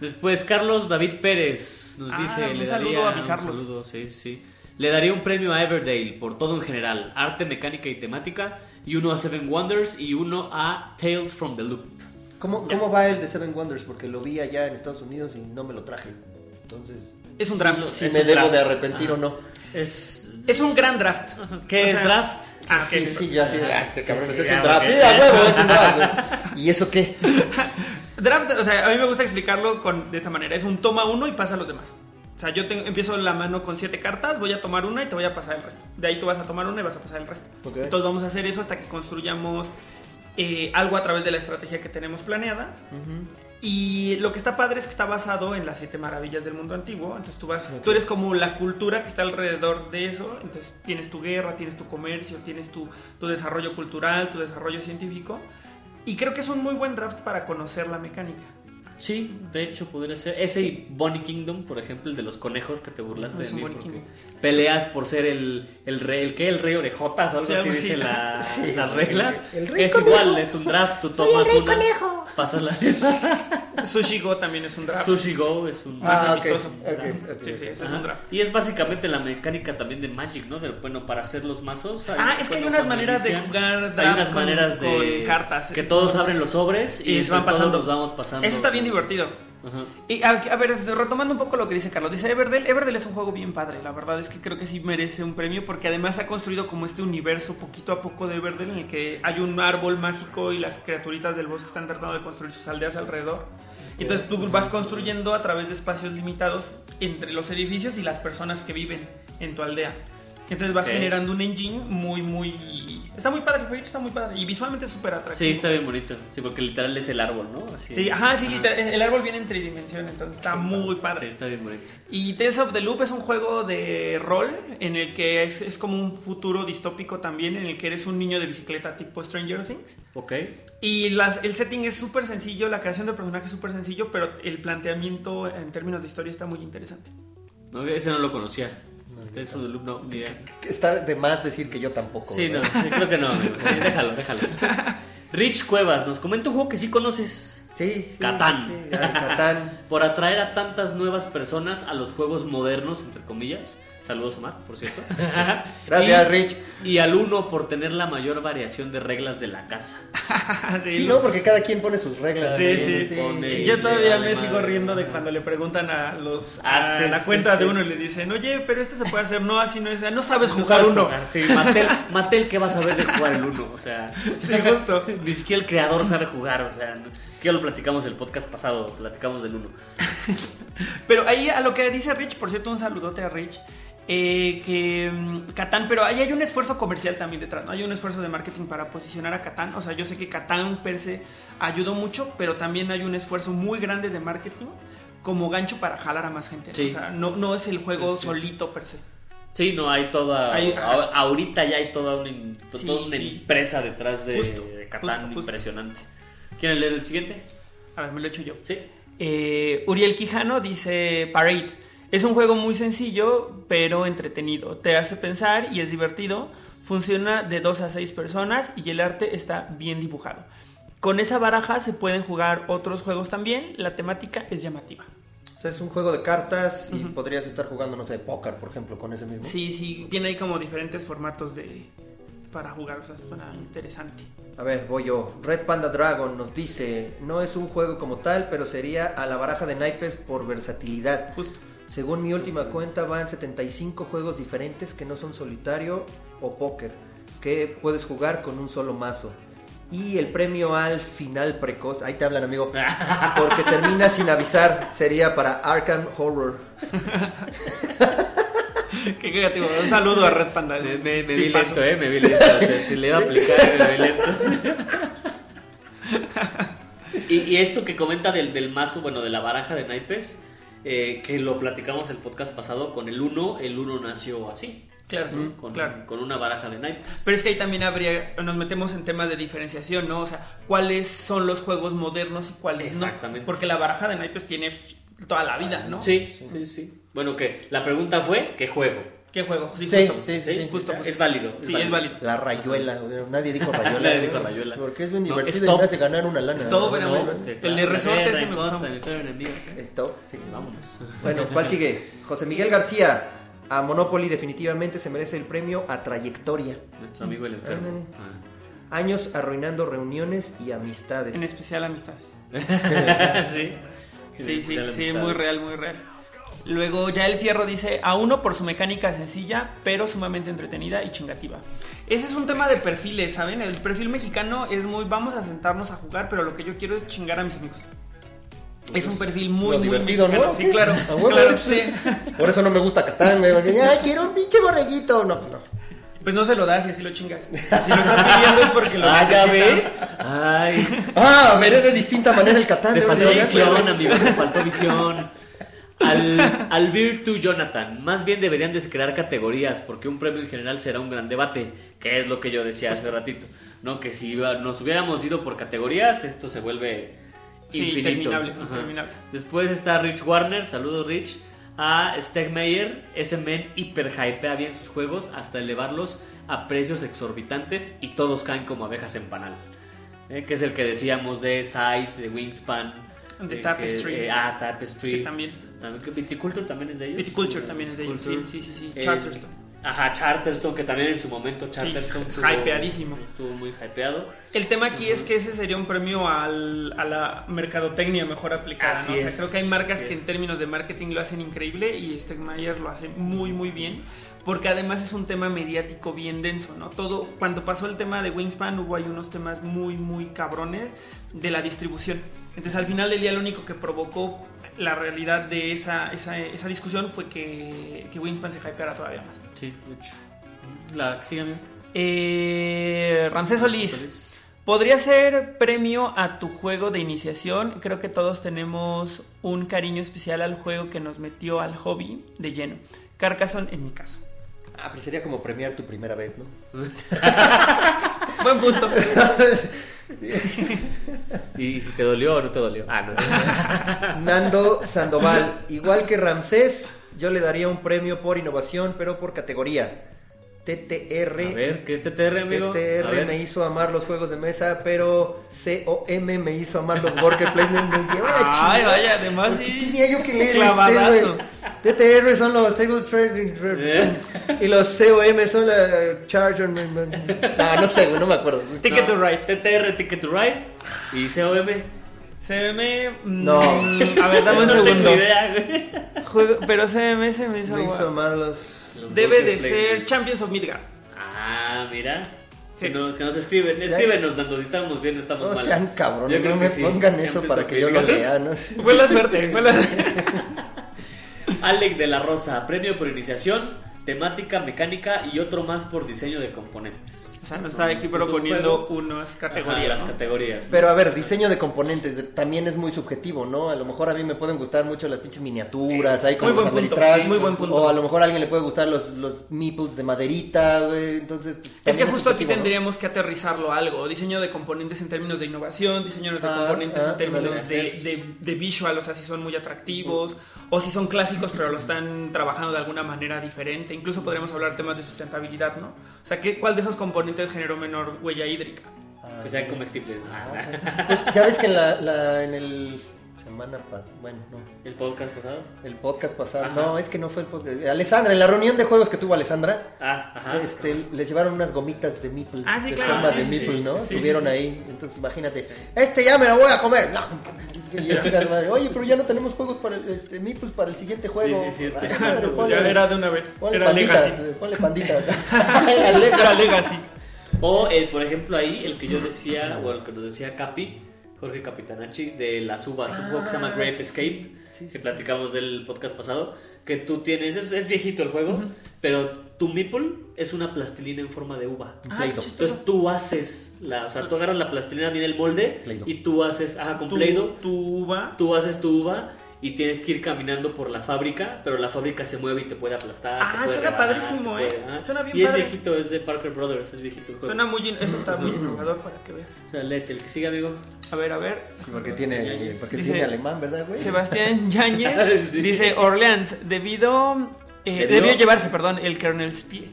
Después, Carlos David Pérez nos Ah, dice: un le saludo, daría. avisarlos. Un saludo, sí, sí. Le daría un premio a Everdale por todo en general: arte, mecánica y temática. Y uno a Seven Wonders y uno a Tales from the Loop. ¿Cómo, ¿Cómo va el de Seven Wonders? Porque lo vi allá en Estados Unidos y no me lo traje. Entonces, Es un draft. si me debo draft. de arrepentir Ajá. o no. Es. Es un gran draft. ¿Qué O es sea, draft? Ah. Sí, sí, yo así de, ay, qué cabrón, sí, ese es ya, un draft. Sí, a huevo, es un draft. ¿Y eso qué? Draft, o sea, a mí me gusta explicarlo con, de esta manera. Es un toma uno y pasa a los demás. O sea, yo tengo- empiezo la mano con siete cartas, voy a tomar una y te voy a pasar el resto. De ahí tú vas a tomar una y vas a pasar el resto. Ok. Entonces vamos a hacer eso hasta que construyamos eh, algo a través de la estrategia que tenemos planeada. Y lo que está padre es que está basado en las siete maravillas del mundo antiguo. Entonces tú vas, Ok. tú eres como la cultura que está alrededor de eso. Entonces tienes tu guerra, tienes tu comercio, tienes tu, tu desarrollo cultural, tu desarrollo científico. Y creo que es un muy buen draft para conocer la mecánica. Sí, de hecho podría ser. Ese y Bonnie Kingdom, por ejemplo, el de los conejos que te burlaste Es de mí. Bonnie porque Kingdom. peleas por ser el, el rey, el que el rey orejotas o algo Sí, así, así. dice la- Sí. las reglas. El rey es conejo. igual, es un draft, tú tomas una, pasas la Sushi Go también es un draft. Sushi Go es un Más Ah. Sí, sí, ese es un draft. Y es básicamente la mecánica también de Magic, ¿no? De, bueno, para hacer los mazos. hay- Ah, es que hay unas maneras de jugar Hay draft unas con- maneras de. con cartas. Que todos abren los sobres y, Y se van todos pasando. nos vamos pasando. Eso está bien divertido. Ajá. Y a, a ver, retomando un poco lo que dice Carlos, dice Everdell, Everdell es un juego bien padre, la verdad es que creo que sí merece un premio porque además ha construido como este universo poquito a poco de Everdell en el que hay un árbol mágico y las criaturitas del bosque están tratando de construir sus aldeas alrededor. Y Entonces tú vas construyendo a través de espacios limitados entre los edificios y las personas que viven en tu aldea. Entonces vas Ok. generando un engine muy, muy... Está muy padre, el proyecto está muy padre y visualmente es súper atractivo. Sí, está bien bonito. Sí, porque literal es el árbol, ¿no? Así. Sí, ajá, sí, literal, el árbol viene en tridimensión, entonces está muy padre. Sí, está bien bonito. Y Tales of the Loop es un juego de rol en el que es, es como un futuro distópico también, en el que eres un niño de bicicleta tipo Stranger Things. Ok. Y las, el setting es súper sencillo, la creación del personaje es súper sencillo, pero el planteamiento en términos de historia está muy interesante. No, ese no lo conocía. Tales from the Loop, no, ni idea. Está de más decir que yo tampoco. Sí, no, sí, creo que no, amigo. Sí, déjalo, déjalo. Rich Cuevas nos comenta un juego que sí conoces. Sí, sí. Catán. sí, Catán. Por atraer a tantas nuevas personas a los juegos modernos, entre comillas. Saludos, Omar, por cierto. Gracias, Y- Rich. Y al uno por tener la mayor variación de reglas de la casa. Sí, Sí, ¿no? Porque cada quien pone sus reglas. Sí, ¿no? sí, pone- Yo todavía me madre. sigo riendo de cuando le preguntan a los a Ah, sí, la sí, cuenta sí. de uno y le dicen, oye, pero esto se puede hacer, no, así no es, no sabes No jugar sabes uno. jugar, Sí, Mattel, Mattel, ¿qué vas a ver de jugar el uno? O sea, Sí, justo. ni siquiera el creador sabe jugar. O sea, que ya lo platicamos el podcast pasado, platicamos del uno. Pero ahí a lo que dice Rich, por cierto, un saludote a Rich. Eh, que mm, Catán, pero ahí hay un esfuerzo comercial también detrás, ¿no? Hay un esfuerzo de marketing para posicionar a Catán. O sea, yo sé que Catán per se ayudó mucho, pero también hay un esfuerzo muy grande de marketing como gancho para jalar a más gente. ¿no? Sí. O sea, no, no es el juego Sí, sí. solito per se. Sí, no, hay toda. Hay- ahorita ya hay toda una, toda empresa detrás de, Justo, de Catán justo, justo. impresionante. ¿Quieren leer el siguiente? A ver, me lo echo yo. Sí. Eh, Uriel Quijano dice Parade. Es un juego muy sencillo, pero entretenido. Te hace pensar y es divertido. Funciona de 2 a 6 personas y el arte está bien dibujado. Con esa baraja se pueden jugar otros juegos también. La temática es llamativa. O sea, es un juego de cartas y Ujú. podrías estar jugando, no sé, póker, por ejemplo, con ese mismo. Sí, sí, tiene ahí como diferentes formatos de para jugar. O sea, suena interesante. A ver, voy yo. Red Panda Dragon nos dice, no es un juego como tal, pero sería a la baraja de naipes por versatilidad. Justo. Según mi última cuenta van 75 juegos diferentes que no son solitario o póker, que puedes jugar con un solo mazo. Y el premio al final precoz, ahí te hablan amigo, porque termina sin avisar, sería para Arkham Horror. Qué creativo. Un saludo a Red Panda. Me, me- me vi lento, ¿eh? Me vi lento. Te, te le iba a aplicar, me vi lento. y, y esto que comenta del, del mazo, bueno, de la baraja de naipes, eh, que lo platicamos el podcast pasado con el 1, el 1 nació así, Claro, con, claro. con una baraja de naipes. Pero es que ahí también habría, nos metemos en temas de diferenciación, ¿no? O sea, ¿cuáles son los juegos modernos y cuáles Exactamente. no? Porque la baraja de naipes tiene toda la vida, ¿no? Sí, sí, sí. Bueno, que la pregunta fue, ¿qué juego? ¿Qué juego? Sí, justo. sí, sí, sí. Justo, justo. Es válido. Sí, es válido. La rayuela, nadie dijo rayuela. Nadie dijo rayuela. Porque es bien No, divertido stop. y me hace ganar una lana. Stop, ¿no? era No, no. Sí, El de resorte en me enemigo. Stop, sí. Vámonos. Bueno, ¿cuál sigue? José Miguel García. A Monopoly definitivamente se merece el premio a trayectoria. Nuestro amigo el enfermo. Ah. Años arruinando reuniones y amistades. En especial amistades. sí. Sí, sí, sí, amistades. muy real, muy real. Luego ya el fierro dice, a uno por su mecánica sencilla, pero sumamente entretenida y chingativa. Ese es un tema de perfiles, ¿saben? El perfil mexicano es muy, vamos a sentarnos a jugar, pero lo que yo quiero es chingar a mis amigos. Es un perfil muy, muy divertido, mexicano. ¿no? Sí, claro. Sí. sí. Por eso no me gusta Catán, güey. Porque, ay, quiero un pinche borreguito. No, no. Pues no se lo das y así lo chingas. Si lo está pidiendo es porque lo Ah, ya ves. Ay, Ah, veré de distinta manera el Catán. te de faltó visión, amigo, te faltó visión. Al, al Virtu Jonathan, más bien deberían de crear categorías, porque un premio en general será un gran debate, que es lo que yo decía hace ratito, ¿no? Que si nos hubiéramos ido por categorías, esto se vuelve Sí, infinito. interminable, interminable. Después está Rich Warner, saludos Rich. A Stegmeyer, ese men hiper hypea bien sus juegos hasta elevarlos a precios exorbitantes y todos caen como abejas en panal. Eh, que es el que decíamos de Sight, de Wingspan, De eh, Tapestry. que- eh, ah, Tapestry. Que también. También que Viticulture también es de ellos. Viticulture también es de ellos, sí, Viticulture. sí, sí, sí. Eh, Charterstone. Ajá, Charterstone, que también en su momento Charterstone estuvo- hypeadísimo. Estuvo muy hypeado. El tema aquí es que ese sería un premio al- a la mercadotecnia mejor aplicada. Así ¿no? O sea, es, creo que hay marcas que es. en términos de marketing lo hacen increíble y Stegmaier lo hace muy, muy bien. Porque además es un tema mediático bien denso, ¿no? Todo, cuando pasó el tema de Wingspan hubo ahí unos temas muy, muy cabrones de la distribución. Entonces al final del día lo único que provocó la realidad de esa, esa, esa discusión fue que, que Wingspan se hypeara todavía más. Sí, de hecho. La amigo. Eh, Ramsés Solís. Solís. Podría ser premio a tu juego de iniciación. Creo que todos tenemos un cariño especial al juego que nos metió al hobby de lleno. Carcassonne en mi caso. Ah, pero sería como premiar tu primera vez, ¿no? Buen punto. ¿Y si te dolió o no te dolió? Ah, no. Nando Sandoval, igual que Ramsés, yo le daría un premio por innovación, pero por categoría. TTR. A ver, ¿qué es TTR, amigo? TTR me hizo amar los juegos de mesa, pero COM me hizo amar los worker placement. Me lleva la chingada. Ay, vaya, además ¿Por qué sí. tenía yo que leer este, güey? TTR son los Table Trading Eh. y los COM son la Charger. Ah, no sé, güey, no me acuerdo. Ticket to Ride. TTR, Ticket to Ride. Y COM. CM. mm, No. A ver, dame un no segundo. tengo idea, güey. Juego- pero CM se me hizo. Me hizo amar los. Los Debe de ser. Champions of Midgard. Ah, mira. Sí. Que, nos, que nos escriben. Sí. Escríbenos, Nando, si estamos bien o estamos No mal. sean cabrones, Yo creo no que me sí. pongan eso para que yo lo lea, no sé. Fue la suerte, fue la Alec de la Rosa, premio por iniciación, temática, mecánica y otro más por diseño de componentes. O sea, no está aquí proponiendo juego. unas Ajá, categorías. las ¿no? categorías. Pero a ver, diseño de componentes de- también es muy subjetivo, ¿no? A lo mejor a mí me pueden gustar mucho las pinches miniaturas, ahí como Muy los buen punto, Ameritrash, sí, muy buen punto. O a lo mejor a alguien le puede gustar los, los meeples de maderita, güey. Entonces, pues, Es que justo aquí tendríamos que aterrizarlo a algo. Diseño de componentes en términos de innovación, diseño de Ah, componentes ah, en términos vale. de, de, de visual, o sea, si son muy atractivos, o si son clásicos pero lo están trabajando de alguna manera diferente. Incluso podríamos hablar temas de sustentabilidad, ¿no? O sea, ¿qué, ¿cuál de esos componentes generó menor huella hídrica? Ah, Que sean comestibles. Pues ya ves que en la, la- en el semana pas bueno, no, El podcast pasado. el podcast pasado, Ajá. no, es que no fue el podcast. Alessandra, en la reunión de juegos que tuvo Alessandra, Ah, ajá. este, les llevaron unas gomitas de meeple, Ah, sí, de claro, forma sí, de sí, meeple, sí. ¿no? Sí, sí, Tuvieron sí. ahí, entonces imagínate, este ya me lo voy a comer. No. Y yo, chingada madre, Oye, pero ya no tenemos juegos para el, este, meeples para el siguiente juego. Sí, sí, sí, Ay, sí. madre, ponle- ya era de una vez. Ponle Era panditas, Legacy. ponle panditas. Era Legacy. O, el, por ejemplo, ahí el que yo decía, o el que nos decía Capi, Jorge Capitanacci, de las uvas, un juego que se llama Ah, Great sí. Escape, Sí, sí, que sí. platicamos del podcast pasado, que tú tienes, es, es viejito el juego, pero tu meeple es una plastilina en forma de uva. Ah. Entonces tú haces, la, o sea, tú agarras la plastilina, viene el molde, y tú haces, ah, con Play-Doh, tu uva. tú haces tu uva y tienes que ir caminando por la fábrica, pero la fábrica se mueve y te puede aplastar. Ah, puede suena rebanar, padrísimo, ¿eh? ajá. Suena bien Y es padre. viejito, es de Parker Brothers, es viejito el juego. Suena muy. Eso está muy innovador para que veas. O sea, léete, el que sigue, amigo. A ver, a ver. Porque tiene, porque Dice- tiene alemán, ¿verdad, güey? Sebastián Yáñez Sí. dice Orleans, debido, eh, Debió- debió llevarse, perdón, el kernel spie.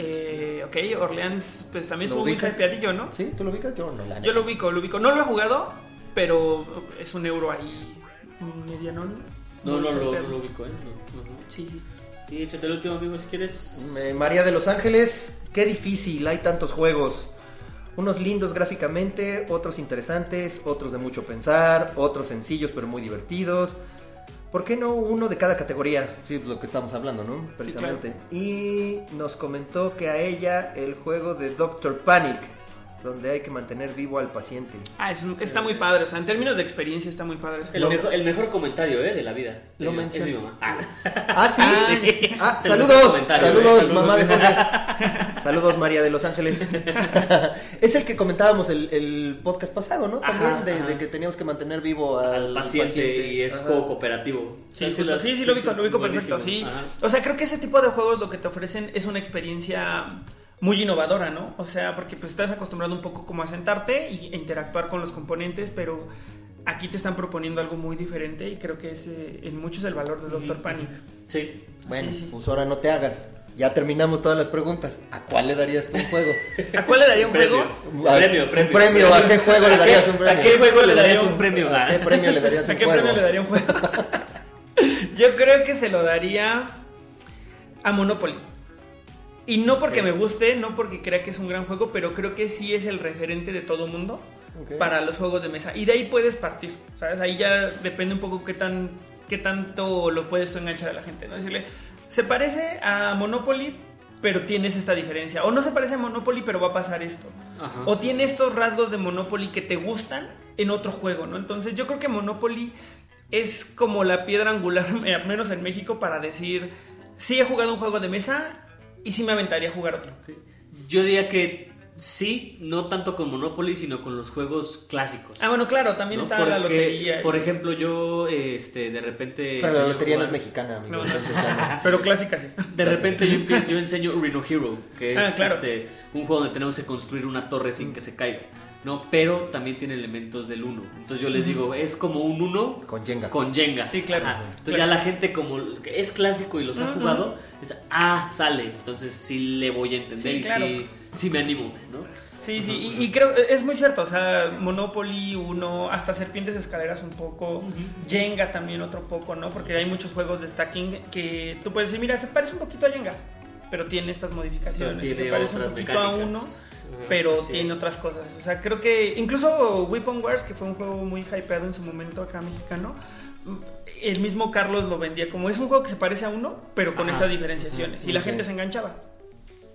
Eh, ok, Orleans pues también ¿Lo estuvo muy hypeadillo, ¿no? ¿Sí? ¿Tú lo ubicas? Yo no, la Yo lo ubico, lo ubico. No lo he jugado, pero es un euro ahí medianón. No, no, lo, lo ubico, ¿eh? No, no, no. Sí, sí. Y échate el último, amigo, si quieres. Eh, María de los Ángeles, qué difícil, hay tantos juegos. Unos lindos gráficamente, otros interesantes, otros de mucho pensar, otros sencillos pero muy divertidos. ¿Por qué no uno de cada categoría? Sí, lo que estamos hablando, ¿no? Precisamente. Y nos comentó que a ella el juego de Doctor Panic, donde hay que mantener vivo al paciente. Ah, es- está muy padre. O sea, en términos de experiencia está muy padre. El, Lo- mejor, el mejor comentario, ¿eh? De la vida. Lo mi- es mencioné. mi mamá. Ah. Ah, sí. sí. Ah, mejor saludos. Saludos, ¿eh? mamá de Jorge. Saludos, María de Los Ángeles. es el que comentábamos el, el podcast pasado, ¿no? También Ajá, de, ajá. de que teníamos que mantener vivo al, Al paciente, y es Ajá. juego cooperativo. Sí, las- sí, sí, lo ubico, lo ubico perfecto, sí. Ajá. O sea, creo que ese tipo de juegos lo que te ofrecen es una experiencia muy innovadora, ¿no? O sea, porque pues estás acostumbrado un poco como a sentarte y, e interactuar con los componentes, pero aquí te están proponiendo algo muy diferente y creo que es eh, en mucho es el valor de Doctor Panic. Sí. Bueno, Sí, sí. pues ahora no te hagas. Ya terminamos todas las preguntas. ¿A cuál le darías tú un juego? ¿A cuál le daría un Premio. juego? ¿A- Premio, un premio. premio? ¿A qué juego le darías un premio? ¿A qué juego le darías un premio? ¿A qué premio le darías ¿A un qué juego? premio le daría un juego? Yo creo que se lo daría a Monopoly. Y no porque me guste, no porque crea que es un gran juego, pero creo que sí es el referente de todo mundo Ok. para los juegos de mesa. Y de ahí puedes partir, ¿sabes? Ahí ya depende un poco qué, tan, qué tanto lo puedes tú enganchar a la gente, ¿no? Decirle, se parece a Monopoly, pero tienes esta diferencia. O no se parece a Monopoly, pero va a pasar esto. Ajá. O tiene estos rasgos de Monopoly que te gustan en otro juego, ¿no? Entonces yo creo que Monopoly es como la piedra angular, al menos en México, para decir, sí he jugado un juego de mesa y sí me aventaría a jugar otro. Yo diría que sí, no tanto con Monopoly, sino con los juegos clásicos. Ah, bueno, claro, también ¿no? está la lotería. Por ejemplo, yo este, de repente. Pero la lotería no es mexicana, amigo. No, no. entonces no. Pero clásicas sí. De repente yo, enseño Reno Hero, que es Ah, claro. este, un juego donde tenemos que construir una torre sin que se caiga. ¿No? Pero también tiene elementos del 1. Entonces yo les digo, es como un 1 Con Jenga. con Jenga. Sí, claro. Ajá. Entonces Claro. ya la gente como es clásico y los ha jugado, es, ah, sale. Entonces sí le voy a entender Sí, y claro. sí, sí me animo, ¿no? Sí, sí, y, y creo, es muy cierto, o sea, Monopoly uno, hasta Serpientes Escaleras un poco, Jenga también otro poco, ¿no? Porque hay muchos juegos de stacking que tú puedes decir, mira, se parece un poquito a Jenga, pero tiene estas modificaciones, Pero tiene se parece un poquito a mecánicas. uno, pero así tiene es. otras cosas. O sea, creo que incluso Weapon Wars, que fue un juego muy hypeado en su momento acá mexicano, el mismo Carlos lo vendía como es un juego que se parece a uno, pero con Ajá. estas diferenciaciones, y la gente se enganchaba.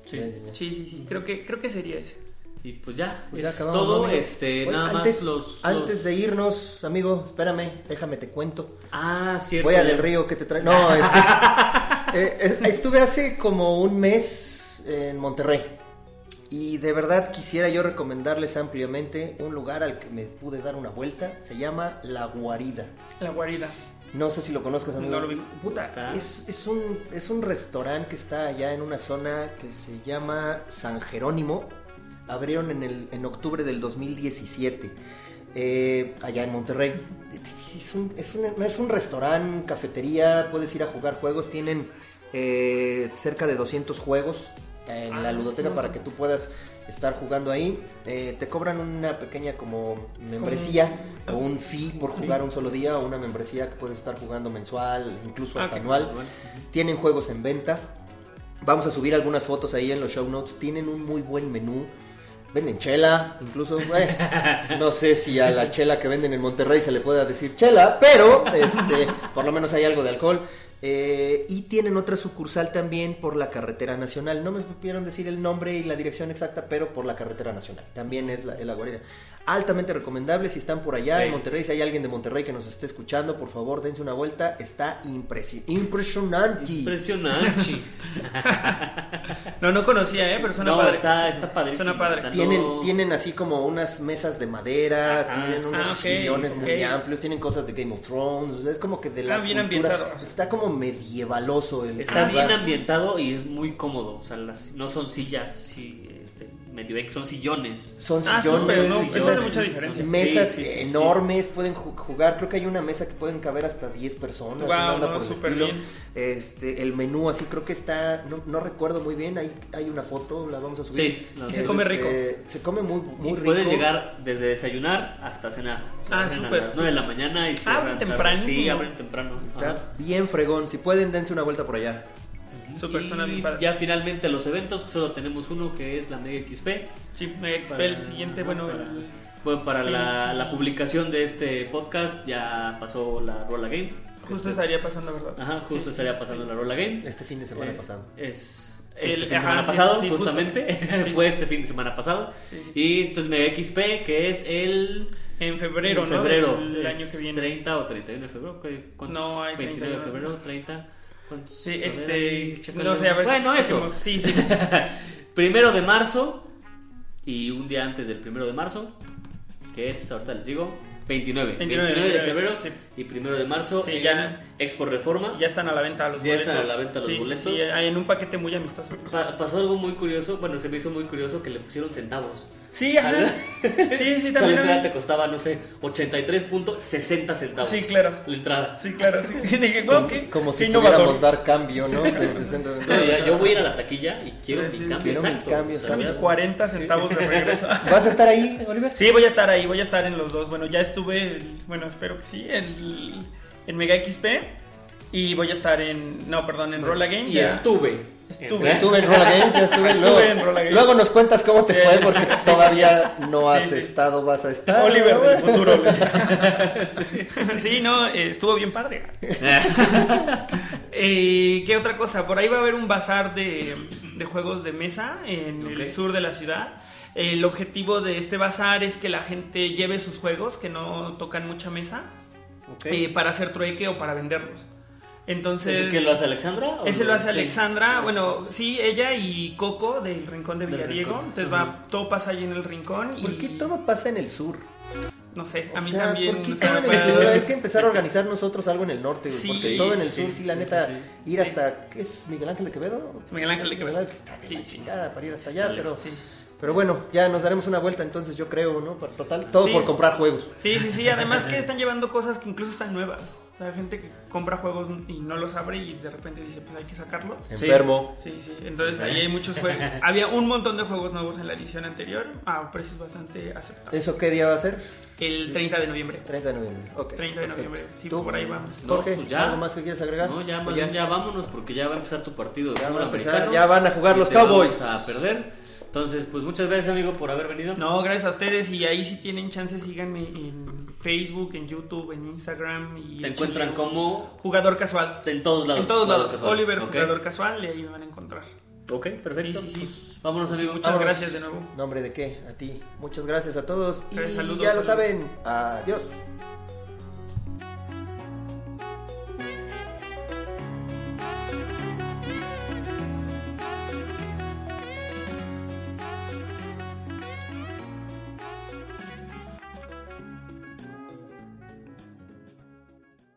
Sí. Sí, sí, sí, creo que, creo que sería ese. Y pues ya, Pues ya es acabamos, todo. este, Oye, nada antes, más los, Antes los- de irnos, amigo, espérame, déjame te cuento. Ah, cierto. Voy a ya. del río que te trae. No, este, eh, es- estuve hace como un mes en Monterrey. Y de verdad quisiera yo recomendarles ampliamente un lugar al que me pude dar una vuelta. Se llama La Guarida. La guarida. No sé si lo conozcas, amigo. No lo vi. Puta, es, es un, es un restaurante que está allá en una zona que se llama San Jerónimo. Abrieron en, el, en octubre del 2017, eh, allá en Monterrey. Es un, es un, es un restaurante, cafetería, puedes ir a jugar juegos. Tienen eh, cerca de 200 juegos en la Ah, ludoteca no. para que tú puedas estar jugando ahí. Eh, te cobran una pequeña como membresía o un fee por jugar un solo día o una membresía que puedes estar jugando mensual, incluso Ah, hasta ok. anual. Tienen juegos en venta. Vamos a subir algunas fotos ahí en los show notes. Tienen un muy buen menú. Venden chela, incluso. eh, no sé si a la chela que venden en Monterrey se le pueda decir chela, pero este, por lo menos hay algo de alcohol. Eh, y tienen otra sucursal también por la carretera nacional. No me supieron decir el nombre y la dirección exacta, pero por la carretera nacional. También es la, la guarida. Altamente recomendable si están por allá Sí. en Monterrey. Si hay alguien de Monterrey que nos esté escuchando, por favor dense una vuelta. Está impresi- impresionante. Impresionante. No, no conocía, ¿eh? Pero suena no, padre. está, está padrísimo. Suena padre. o sea, Tienen, no- tienen así como unas mesas de madera, Ajá, tienen unos Ah, sillones muy amplios, tienen cosas de Game of Thrones, o sea, es como que de la Ah, bien cultura- ambientado. Está como medievaloso el Está lugar. bien ambientado y es muy cómodo. O sea, las, no son sillas sí, medio ex, son sillones. Son Ah, sillones, súper, no, sillones, mucha diferencia. mesas Sí, sí, sí, sí. enormes, pueden ju- jugar, creo que hay una mesa que pueden caber hasta 10 personas, onda no, por el estilo. bien. Este, el menú así creo que está, no, no recuerdo muy bien, hay, hay una foto, la vamos a subir. Sí, se come rico. Se come muy, muy Y rico. puedes llegar desde desayunar hasta cenar. Ah, súper. A las 9 de la mañana y cierran Abren tempranísimo. Sí, abren temprano. Ajá. Está bien fregón, si pueden dense una vuelta por allá. Y padre. ya finalmente los eventos, solo tenemos uno que es la Mega XP. Sí, Mega XP, Para- el siguiente, bueno, para- el- Bueno, para la, la publicación de este podcast ya pasó la Rola Game. justo estaría pasando, ¿verdad? Ajá, justo Sí, estaría pasando sí. la Rola Game. Este fin de semana Eh, pasado. Es El- este fin de ajá, semana sí, pasado, sí, justamente. Sí. Fue este fin de semana pasado. Sí, sí. Y entonces Mega XP, que es el. En febrero, en ¿no? febrero, El es año que viene. 30 o 31 de febrero. ¿qué- cuántos? No, hay 29 de 39. febrero, 30. Sí, este. No sé, a ver. Bueno, eso. Sí, sí. primero de marzo y un día antes del primero de marzo, que es, ahorita les digo, 29. 29, 29 de febrero sí. Y primero de marzo Sí, ya. Expo Reforma. Ya están a la venta los Ya boletos. están a la venta los Sí, sí, boletos. Sí, hay en un paquete muy amistoso. Pa- pasó algo muy curioso, bueno, se me hizo muy curioso que le pusieron centavos. Sí, ajá. Sí, sí, O sea, la también. entrada te costaba, no sé, 83.60 centavos. Sí, claro. La entrada. Sí, claro. Sí. Dije, Como, qué, como si innovador. pudiéramos dar cambio, ¿no? De 60 No, ya- yo voy a ir a la taquilla y quiero Sí, mi sí, cambio quiero mi exacto. cambio O sea, Son mis exacto. 40 centavos de regreso. ¿Vas a estar ahí, Oliver? Sí, voy a estar ahí, voy a estar en los dos. Bueno, ya estuve, el- bueno, espero que sí, el, en Mega XP. Y voy a estar en, no, perdón, en Rolla Game. Y ya. estuve. Estuve. Estuve en Rolla Games, ya estuve. Estuve luego, en Rolla Games. luego nos cuentas cómo te Sí. fue porque todavía no has Sí, sí. estado, vas a estar. Oliver ¿no? del futuro. sí, no, eh, estuvo bien padre. Eh, ¿Qué otra cosa? Por ahí va a haber un bazar de, de juegos de mesa en el sur de la ciudad. El objetivo de este bazar es que la gente lleve sus juegos que no tocan mucha mesa Eh, para hacer trueque o para venderlos. Entonces, ¿Ese que lo hace Alexandra? o ese lo hace Sí. Alexandra, bueno, sí, ella y Coco del Rincón de Villadiego. Rincón, Entonces va, todo pasa ahí en el rincón. ¿Por y, qué todo pasa en el sur? No sé, a O mí sea, también. ¿por qué o sea, todo en me el sur? parece- Hay que empezar a organizar nosotros algo en el norte, Sí, porque todo en el sí, sur, sí, sí, la sí, neta, sí, ir hasta, ¿qué es Miguel Ángel de Quevedo? Miguel Ángel de Quevedo. Miguel Ángel está de Sí, la sí. chingada para ir hasta allá, pero. Pero bueno, ya nos daremos una vuelta entonces, yo creo, ¿no? Por total, todo Sí. por comprar juegos. Sí, sí, sí. Además que están llevando cosas que incluso están nuevas. O sea, gente que compra juegos y no los abre y de repente dice, pues hay que sacarlos. Sí. Enfermo. Sí, sí. Entonces ahí hay muchos juegos. Había un montón de juegos nuevos en la edición anterior a precios bastante aceptables. ¿Eso qué día va a ser? El 30 de noviembre. 30 de noviembre. Ok. 30 de perfecto. noviembre. Sí, ¿Tú, por ahí vamos. No, Jorge, pues ya. ¿algo más que quieres agregar? No, ya, ¿O más bien ya vámonos porque ya va a empezar tu partido Ya va a empezar, ya van a jugar los Cowboys. vamos a perder. Entonces, pues muchas gracias, amigo, por haber venido. No, gracias a ustedes. Y ahí si tienen chance, síganme en Facebook, en YouTube, en Instagram. Y Te en encuentran Chile. como Jugador casual. en todos lados. En todos lados. casual. Oliver, jugador casual, y ahí me van a encontrar. Ok, perfecto. Sí, sí, sí. Pues, vámonos, amigo. Muchas Vámonos. gracias de nuevo. Nombre de qué? A ti. Muchas gracias a todos. Y saludos, ya lo saben. Adiós.